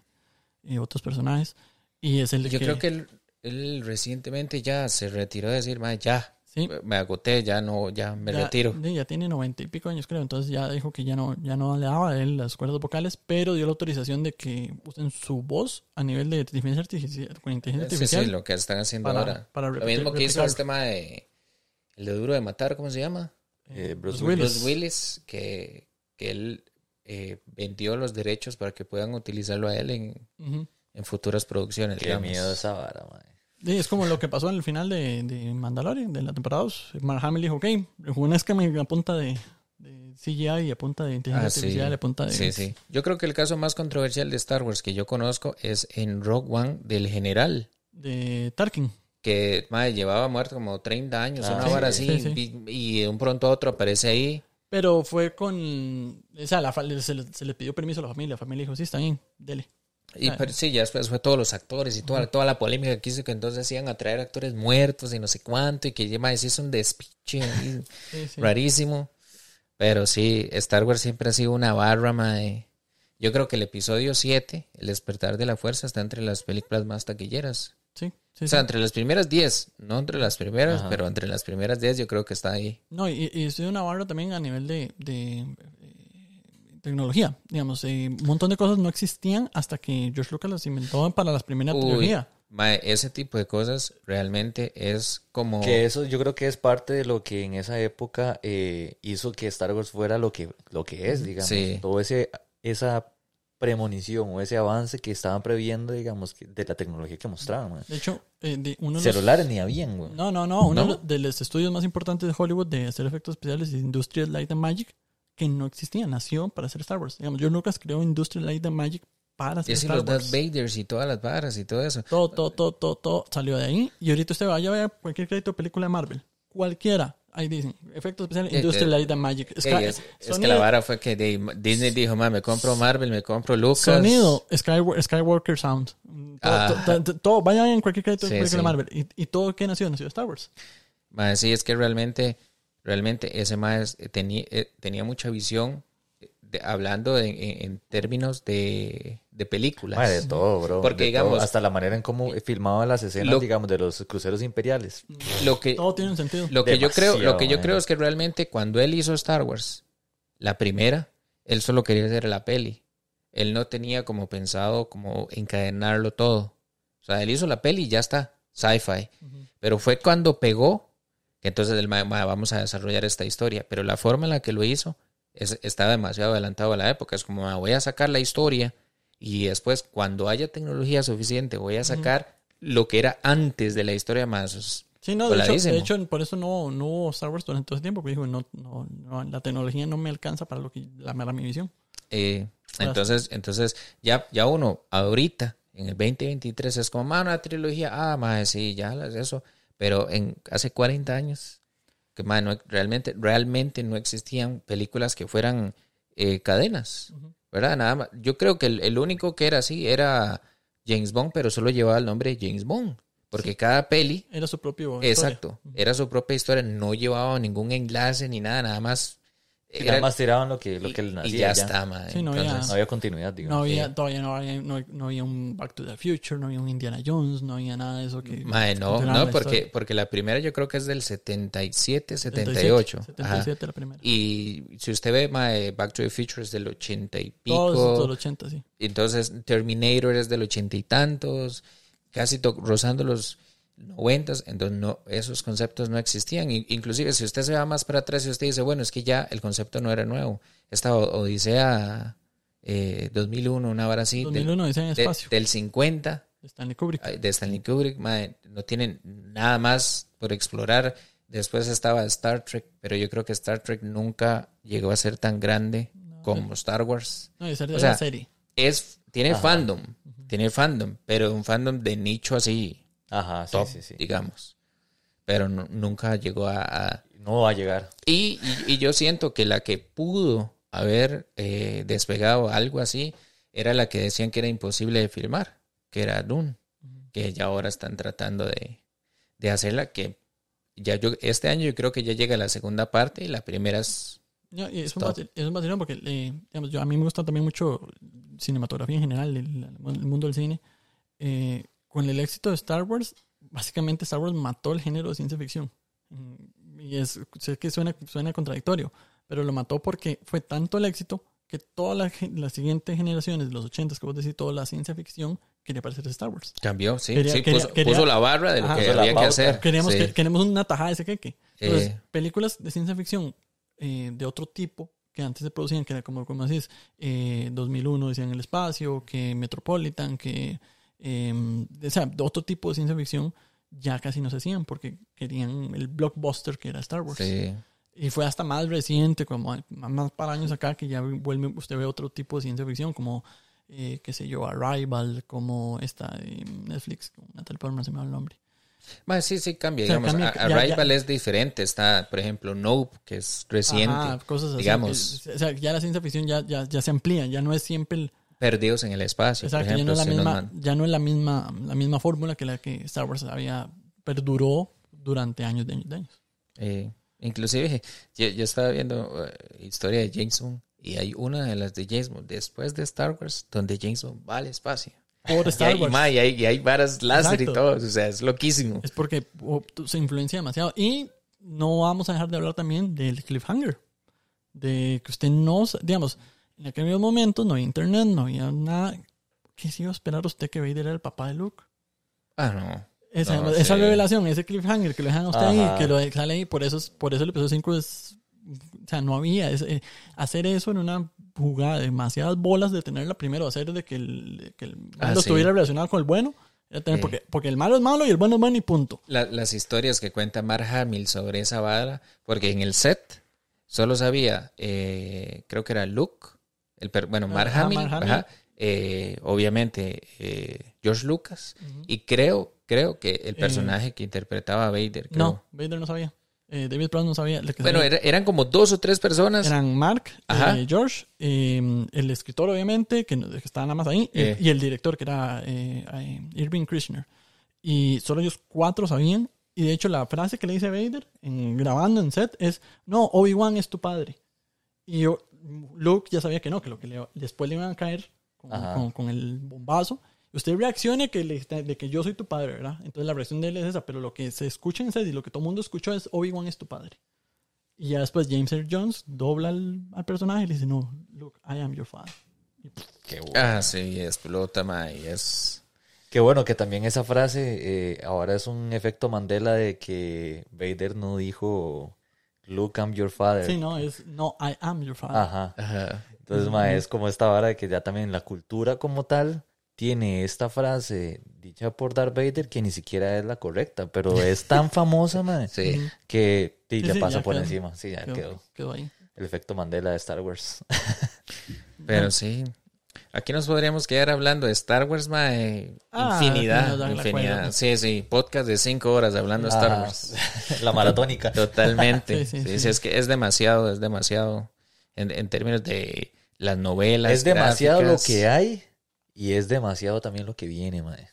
y otros personajes. Y es el Yo creo que él, él recientemente ya se retiró de decir, "Mae, ya, Sí. me agoté, ya no, ya me ya, retiro. ya tiene noventa y pico años, creo. Entonces ya dijo que ya no, ya no le daba a él las cuerdas vocales, pero dio la autorización de que usen su voz a nivel de inteligencia artificial. Con inteligencia Sí, artificial sí, lo que están haciendo para- ahora. para lo mismo que hizo este tema de el de Duro de Matar, ¿cómo se llama? Eh, Bruce Bruce Willis. Bruce Willis, que, que él eh, vendió los derechos para que puedan utilizarlo a él en, en futuras producciones. Qué digamos. miedo esa vara, mae. Sí, es como lo que pasó en el final de, de Mandalorian, de la temporada 2. Mark Hamill dijo, ok, una escama a punta de, de CGI y a punta de inteligencia Ah, sí. artificial y a punta de... Sí, sí. Yo creo que el caso más controversial de Star Wars que yo conozco es en Rogue One del general. De Tarkin. que madre, llevaba muerto como 30 años, Ah, una sí, hora sí, así, sí. Y, y de un pronto a otro aparece ahí. Pero fue con... O sea, la se, le, se le pidió permiso a la familia. La familia dijo, sí, está bien, dele. Y pero sí, ya después fue todos los actores y toda, toda la polémica que hizo que entonces iban a traer actores muertos y no sé cuánto, y que sí es un despiche ahí, Sí, sí. rarísimo. Pero sí, Star Wars siempre ha sido una barra, madre. Yo creo que el episodio 7, El despertar de la fuerza, está entre las películas más taquilleras. Sí, sí, O sea, sí. entre las primeras 10, no entre las primeras, Ajá. pero entre las primeras 10 yo creo que está ahí. No, y, y estoy una barra también a nivel de, de, eh, tecnología. Digamos, eh, un montón de cosas no existían hasta que George Lucas las inventó para las primeras Uy, trilogía. mae, ese tipo de cosas realmente es como... Que eso yo creo que es parte de lo que en esa época eh, hizo que Star Wars fuera lo que, lo que es, digamos. Sí. Todo ese, esa premonición o ese avance que estaban previendo, digamos, que- de la tecnología que mostraban. man. De hecho, eh, de uno de los- Celulares ni habían, güey. No, no, no. Uno ¿No? de los estudios más importantes de Hollywood de hacer efectos especiales es Industrial Light and Magic, que no existía, nació para hacer Star Wars. Digamos, George Lucas creó Industrial Light and Magic para hacer Y así Star los Wars. Darth Vaders y todas las varas y todo eso. Todo, todo, todo, todo, todo salió de ahí. Y ahorita usted vaya a ver cualquier crédito de película de Marvel. Cualquiera. Ahí dicen, efectos especiales, Que- Industrial que- Light and Magic. Sí, Sky- es, es que la vara fue que de- Disney dijo, "Ma, me compro Marvel, me compro Lucas. Sonido, Skywa- Skywalker Sound. Todo, Ah. to- to- todo- vaya en cualquier crédito de Sí, sí. de Marvel. Y, y todo que nació, nació de Star Wars. Ma, sí, es que realmente, realmente ese más tenía, eh, tenía mucha visión de- hablando en, en- en términos de, de películas. De todo, bro. Porque, de todo, digamos- hasta la manera en cómo filmaban las escenas, Lo- digamos, de los cruceros imperiales. Lo que, Todo tiene un sentido. Lo que yo creo, lo que yo man. creo es que realmente cuando él hizo Star Wars, la primera, él solo quería hacer la peli. Él no tenía como pensado como encadenarlo todo. O sea, él hizo la peli y ya está, sci-fi. Pero fue cuando pegó que entonces él, "Ma, ma, vamos a desarrollar esta historia. Pero la forma en la que lo hizo es, estaba demasiado adelantado a la época. Es como, "Ma, voy a sacar la historia y después cuando haya tecnología suficiente voy a sacar lo que era antes de la historia más. Sí, no, de hecho, Voladísimo. de hecho, por eso no, no hubo Star Wars durante todo ese tiempo, porque dijo, no, no, no, la tecnología no me alcanza para lo que la, para mi visión. Eh, entonces, entonces ya, ya uno ahorita En el 2023 es como, más una trilogía, ah, más sí, ya es eso. Pero en hace 40 años, que mae, no, realmente, realmente no existían películas que fueran eh, cadenas, ¿verdad? Nada más. Yo creo que el, el único que era así era James Bond, pero solo llevaba el nombre de James Bond. Porque cada peli Era su propio. Exacto. Era su propia historia, no llevaba ningún enlace ni nada, nada más. Y era- nada más tiraban lo que, lo que él y nacía. ya, ya. está, madre. Sí, no había- Entonces, No había continuidad, No digamos. había, todavía no había, no, no había un Back to the Future, no había un Indiana Jones, no había nada de eso que. Mae, no, no, porque, historia. porque la primera yo creo que es del 77, 78. 77, Ajá. 77 la primera. Y si usted ve mae, Back to the Future es del 80 y pico. Todo eso, todo el 80, sí. Entonces Terminator es del 80 y tantos, casi rozando los 90, entonces no, esos conceptos no existían. In- Inclusive si usted se va más para atrás y usted dice, bueno, es que ya el concepto no era nuevo. Esta Odisea eh, 2001, una vara así, del- 2001 dice en de- espacio. del 50 de Stanley Kubrick. ay, de Stanley Kubrick, mae, no tienen nada más por explorar. Después estaba Star Trek, pero yo creo que Star Trek nunca llegó a ser tan grande como Star Wars. No, era o sea, la serie. Es, tiene Ajá. fandom, tiene fandom, pero un fandom de nicho así, Ajá, sí, top, sí, sí. digamos. Pero no- nunca llegó a... a- No va a llegar. Y, y- y yo siento que la que pudo haber eh, despegado algo así era la que decían que era imposible de filmar, que era Dune, que ya ahora están tratando de, de hacerla, que ya yo este año yo creo que ya llega la segunda parte y la primera es... No, es, un Stop. vacil- es un vacilón porque eh, digamos, yo, a mí me gusta también mucho cinematografía en general, el, el mundo del cine. Eh, con el éxito de Star Wars, básicamente Star Wars mató el género de ciencia ficción. Mm, Y es, sé que suena, suena contradictorio, pero lo mató porque fue tanto el éxito que todas las siguientes generaciones de los 80 que vos decís, toda la ciencia ficción quería parecer Star Wars. Cambió, sí, Quería- sí, quería- puso, quería- puso la barra de lo Ajá. que había que hacer. Queremos, sí. que, queremos una tajada de ese queque. Entonces, Eh. películas de ciencia ficción eh, de otro tipo que antes se producían, que era como, como decís, eh, 2001 decían el espacio, que Metropolitan, que, eh, o sea, otro tipo de ciencia ficción ya casi no se hacían porque querían el blockbuster que era Star Wars. Sí. Y fue hasta más reciente, como más para años acá, que ya vuelve, usted ve otro tipo de ciencia ficción, como, eh, qué sé yo, Arrival, como esta de Netflix, con Natalie Portman, se me va el nombre. Bueno, sí, sí, cambia. O sea, digamos, cambia, A- ya- Arrival ya- es diferente. Está, por ejemplo, Nope, que es reciente. Ajá, cosas así. digamos. que- o sea, ya la ciencia ficción ya, ya, ya se amplía, ya no es siempre el, Perdidos en el espacio. exacto, por ya no es la misma, man- ya no es la misma, la misma fórmula que la que Star Wars había perduró durante años de años de años. eh, inclusive, yo, yo estaba viendo eh, historia de James Bond y hay una de las de James Bond después de Star Wars donde James Bond va al espacio. Por Y Star Wars. y hay, y hay varas láser y todo. O sea, es loquísimo. Es porque se influencia demasiado. Y no vamos a dejar de hablar también del cliffhanger. De que usted no, digamos, en aquellos momentos no había internet, no había nada. ¿Qué se iba a esperar usted que Vader era el papá de Luke? Ah, no. Esa, No, esa sí. revelación, ese cliffhanger que lo dejan a usted Ajá. ahí, que lo sale ahí, por eso, es- por eso el episodio 5 es. O sea, no había. es, eh, hacer eso en una jugada, demasiadas bolas de tenerla primero, hacer de que el, que el Ah, sí. estuviera relacionado con el bueno. tener- Sí. porque, porque el malo es malo y el bueno es bueno y punto. La- las historias que cuenta Mark Hamill sobre esa vara, porque en el set solo sabía, eh, creo que era Luke, el bueno, Mark Hamill, Mark Hamill. ajá, eh, obviamente eh, George Lucas, y creo, creo que el personaje que interpretaba a Vader, creo. Eh, No, Vader no sabía. Eh, David Prowse no sabía. Bueno, sabía era- eran como dos o tres personas. eran Mark, eh, George, eh, el escritor, obviamente, que, estaba nada más ahí, y- Eh. el director, que era eh, eh, Irving Krishner. Y solo ellos cuatro sabían. Y de hecho, la frase que le dice Vader en, grabando en set es: No, Obi-Wan es tu padre. Y yo, Luke ya sabía que no, que lo que le- después le iban a caer con, con- con el bombazo. Y usted reaccione que le, de que yo soy tu padre, ¿verdad? Entonces la reacción de él es esa, pero lo que se escucha en y lo que todo el mundo escuchó es Obi-Wan es tu padre. Y ya después James Earl Jones dobla al, al personaje y le dice, no, look, I am your father. Qué bueno. Ah, sí, explota, ma, y es... Qué bueno que también esa frase eh, ahora es un efecto Mandela de que Vader no dijo Luke, I'm your father. sí, no, es, no, I am your father. Ajá. Ajá. Entonces, ma, es como esta vara de que ya también la cultura como tal tiene esta frase dicha por Darth Vader que ni siquiera es la correcta, pero es tan famosa, ma, Sí. que sí, Sí, le pasa por quedó. encima. Sí, ya quedó, quedó. quedó ahí. El efecto Mandela de Star Wars. Pero sí. Aquí nos podríamos quedar hablando de Star Wars, mae. Ah, infinidad. infinidad. Sí, sí. Podcast de cinco horas hablando de Star Ah, Wars. la maratónica. Totalmente. Sí, sí, sí, sí. sí, es que es demasiado, es demasiado. En, en términos de las novelas. es demasiado lo que hay y es demasiado también lo que viene, mae.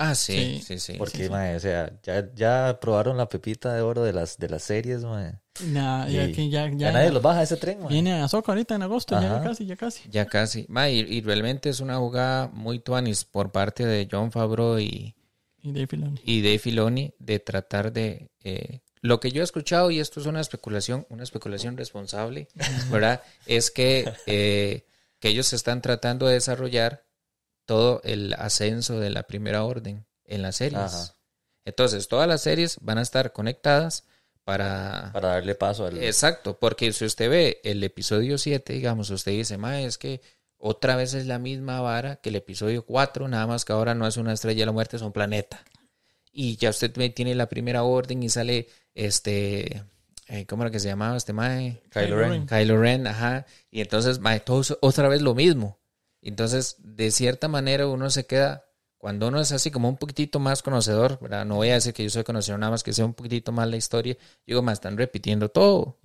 Ah, sí, Sí. sí, sí. Porque, sí, sí. mae, o sea, ya, ya probaron la pepita de oro de las, de las series, mae. Nah, ya, que ya, ya, ya, nadie los baja ese tren, mae. viene a Soca ahorita en agosto, ya Ajá. casi, ya casi. Ya casi. Ma, y, y realmente es una jugada muy tuanis por parte de John Favreau y, Y Dave Filoni. y Dave Filoni de tratar de... eh, lo que yo he escuchado, y esto es una especulación, una especulación responsable, ¿verdad? Es que, eh, que ellos están tratando de desarrollar todo el ascenso de la primera orden en las series. Ajá. Entonces, todas las series van a estar conectadas para... Para darle paso al... Exacto, porque si usted ve el episodio 7, digamos, usted dice, ma, es que otra vez es la misma vara que el episodio 4, nada más que ahora no es una estrella de la muerte, es un planeta. Y ya usted tiene la primera orden y sale este, eh, ¿cómo era que se llamaba este mae? Kylo Ren. Kylo Ren, ajá. Y entonces, mae, todo otra vez lo mismo. Entonces, de cierta manera uno se queda, cuando uno es así como un poquitito más conocedor, ¿verdad? No voy a decir que yo soy conocedor, nada más que sé un poquitito más la historia. Digo, más están repitiendo todo.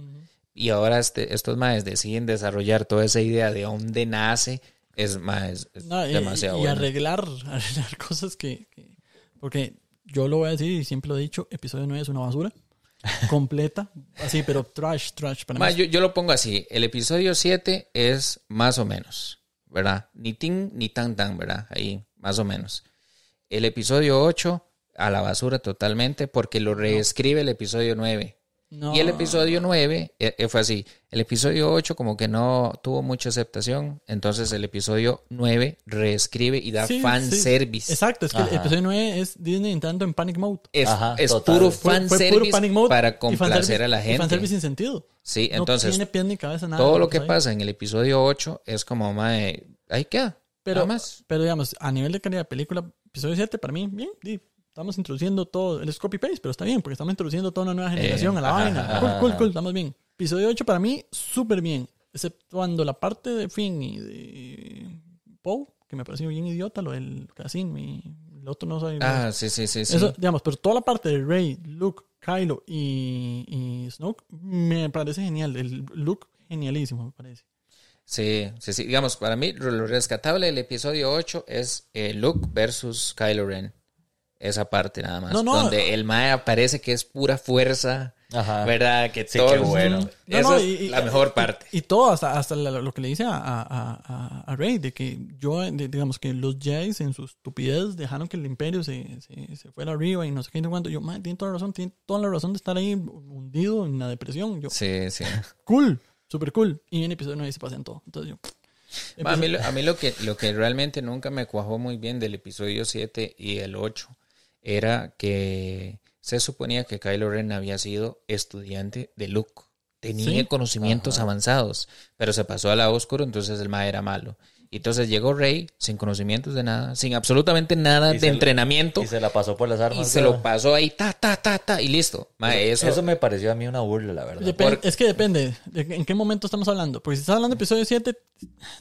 Y ahora este, estos maes deciden desarrollar toda esa idea de dónde nace. Es más, es No, demasiado y bueno. arreglar, arreglar cosas que, que- Porque yo lo voy a decir y siempre lo he dicho, episodio 9 es una basura. completa. Así, pero trash, trash. Para Ma, mí. yo, yo lo pongo así. El episodio 7 es más o menos, ¿verdad? Ni tin ni tan tan, ¿verdad? Ahí, más o menos. El episodio 8 a la basura totalmente porque lo reescribe el episodio 9. No. Y el episodio 9 eh, eh, fue así. El episodio 8 como que no tuvo mucha aceptación. Entonces el episodio 9 reescribe y da Sí, fan sí. service. Exacto, es que el Ajá. episodio 9 es Disney entrando en panic mode. Es, Ajá, es puro Fue- fan fue puro service panic mode para complacer a la y gente. fanservice sin sentido. Sí, No entonces tiene pie ni cabeza nada. todo lo que ahí. pasa en el episodio 8 es como, mae, ahí queda. Pero, nada más. pero digamos, a nivel de calidad de película, episodio 7 para mí, bien, di, estamos introduciendo todo, el es copy-paste, pero está bien, porque estamos introduciendo toda una nueva generación a la Eh, ajá, vaina. cool, cool, cool, estamos bien. Episodio 8 para mí, súper bien, exceptuando la parte de Finn y de Poe, que me pareció bien idiota, lo del Cassín, mi, el otro no sabe. Ah, sí, sí, sí, sí. Eso, digamos, pero toda la parte de Rey, Luke, Kylo y, y Snoke me parece genial. El look genialísimo, me parece. Sí, sí, sí. Digamos, para mí lo rescatable del episodio 8 es eh, Luke versus Kylo Ren. Esa parte nada más. No, no. Donde el Mae aparece que es pura fuerza. Ajá. ¿Verdad? Que Sí, todo qué bueno. No, no, es y- y- la mejor parte. Y todo, hasta, hasta lo que le dice a, a, a, a Rey, de que yo, de- digamos que los Jedi en su estupidez dejaron que el imperio se, se, se fuera arriba y no sé qué, no cuánto. Yo, man, tiene toda la razón, tiene toda la razón de estar ahí hundido en la depresión. Yo, Sí, sí. cool, super cool. Y en episodio 9 se pasan todo. Entonces yo, A mí, lo- a mí lo, que, lo que realmente nunca me cuajó muy bien del episodio 7 y el 8 era que se suponía que Kylo Ren había sido estudiante de Luke. Tenía Sí. conocimientos avanzados, pero se pasó al lado oscuro, entonces el ma era malo. Y entonces llegó Rey sin conocimientos de nada, sin absolutamente nada Y de se lo- entrenamiento, Y se la pasó por las y armas. se ¿verdad? lo pasó ahí, ta, ta, ta, ta, y listo. Ma, eso, Eso me pareció a mí una burla, la verdad. Porque- Es que depende de en qué momento estamos hablando. Porque si estás hablando de episodio 7,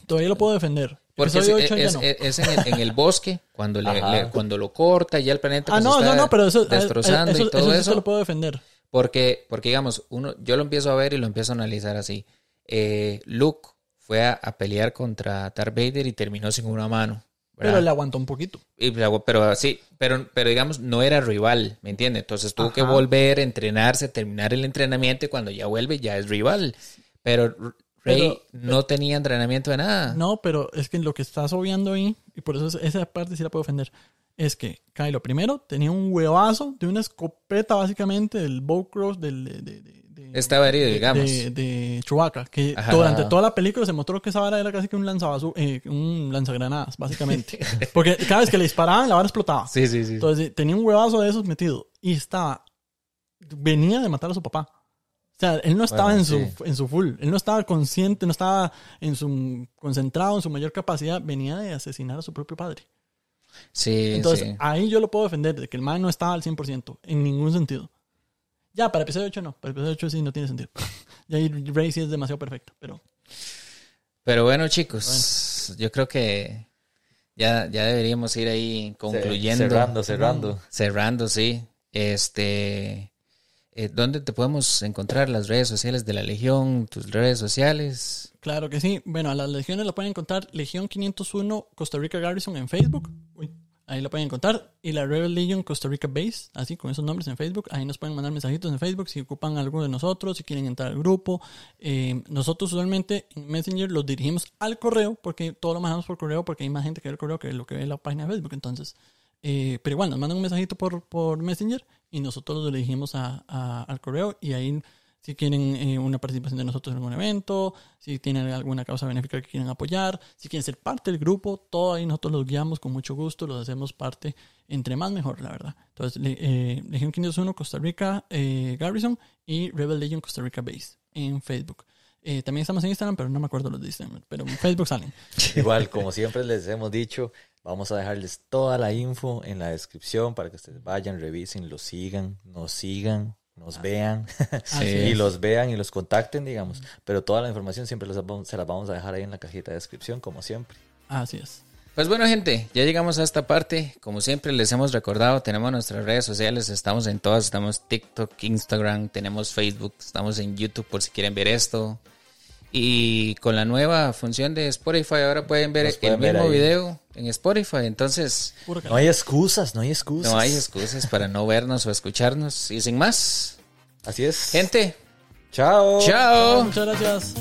todavía lo puedo defender. porque es, episodio 8 ya es- no. es- es en, el, en el bosque, cuando, le, cuando lo corta y ya el planeta ah, pues, no, está no, no, pero eso, destrozando eso, y todo eso, eso. sí te lo puedo defender. Porque, porque digamos, uno, yo lo empiezo a ver y lo empiezo a analizar así. Eh, Luke fue a, a pelear contra Darth Vader y terminó sin una mano. ¿verdad? Pero le aguantó un poquito. Y, pero, pero sí, pero, pero digamos, no era rival, ¿me entiendes? Entonces tuvo que Ajá. volver, entrenarse, terminar el entrenamiento y cuando ya vuelve ya es rival. Pero Rey Pero- no tenía entrenamiento de nada. No, pero es que lo que estás obviando ahí, y por eso es- esa parte sí la puedo ofender, es que Kylo primero tenía un huevazo de una escopeta básicamente del bow cross del... De, de- de- herido, de- digamos. De, de Chewbacca, que Ajá. durante toda la película se mostró que esa vara era casi que un, eh, un lanzagranadas, básicamente. Porque cada vez que le disparaban, la vara explotaba. Sí, sí, sí. Entonces tenía un huevazo de esos metido y estaba. Venía de matar a su papá. O sea, él no estaba Bueno, en, su, sí. en su full. Él no estaba consciente, no estaba en su concentrado, en su mayor capacidad. Venía de asesinar a su propio padre. sí, Entonces, sí. ahí yo lo puedo defender, de que el man no estaba al 100%, en ningún sentido. Ya, para episodio 8 no. Para episodio 8 sí no tiene sentido. Y ahí Ray sí es demasiado perfecto, pero. Pero bueno, chicos, yo creo que ya, ya deberíamos ir ahí concluyendo. Cerrando, cerrando. Cerrando, sí. Este, eh, ¿dónde te podemos encontrar las redes sociales de la Legión, tus redes sociales? Claro que sí. Bueno, a las legiones la pueden encontrar Legión 501 Costa Rica Garrison en Facebook. Uy, ahí la pueden encontrar. Y la Rebel Legion Costa Rica Base, así con esos nombres en Facebook. Ahí nos pueden mandar mensajitos en Facebook si ocupan algo de nosotros, si quieren entrar al grupo. Eh, nosotros usualmente en Messenger los dirigimos al correo, porque todo lo mandamos por correo, porque hay más gente que ve el correo que lo que ve la página de Facebook. Entonces, eh, pero igual nos mandan un mensajito por, por Messenger y nosotros los dirigimos a- al correo y ahí si quieren eh, una participación de nosotros en algún evento, si tienen alguna causa benéfica que quieren apoyar, si quieren ser parte del grupo, todo ahí nosotros los guiamos con mucho gusto, los hacemos parte, entre más mejor, la verdad. Entonces, eh, Legión 501 Costa Rica eh, Garrison y Rebel Legion Costa Rica Base en Facebook. Eh, también estamos en Instagram, pero no me acuerdo los de Instagram, pero en Facebook salen. Igual, como siempre les hemos dicho, vamos a dejarles toda la info en la descripción para que ustedes vayan, revisen, los sigan, nos sigan, nos vean y los vean y los contacten, digamos. Pero toda la información siempre los vamos- se las vamos a dejar ahí en la cajita de descripción, como siempre. Así es. Pues bueno, gente, ya llegamos a esta parte. Como siempre les hemos recordado, tenemos nuestras redes sociales, estamos en todas, estamos TikTok, Instagram, tenemos Facebook, estamos en YouTube por si quieren ver esto. Y con la nueva función de Spotify ahora pueden ver Nos el pueden mismo video en Spotify. Entonces, No hay excusas, no hay excusas. no hay excusas para no vernos o escucharnos. Y sin más, Así es. gente, Chao. chao. Muchas gracias.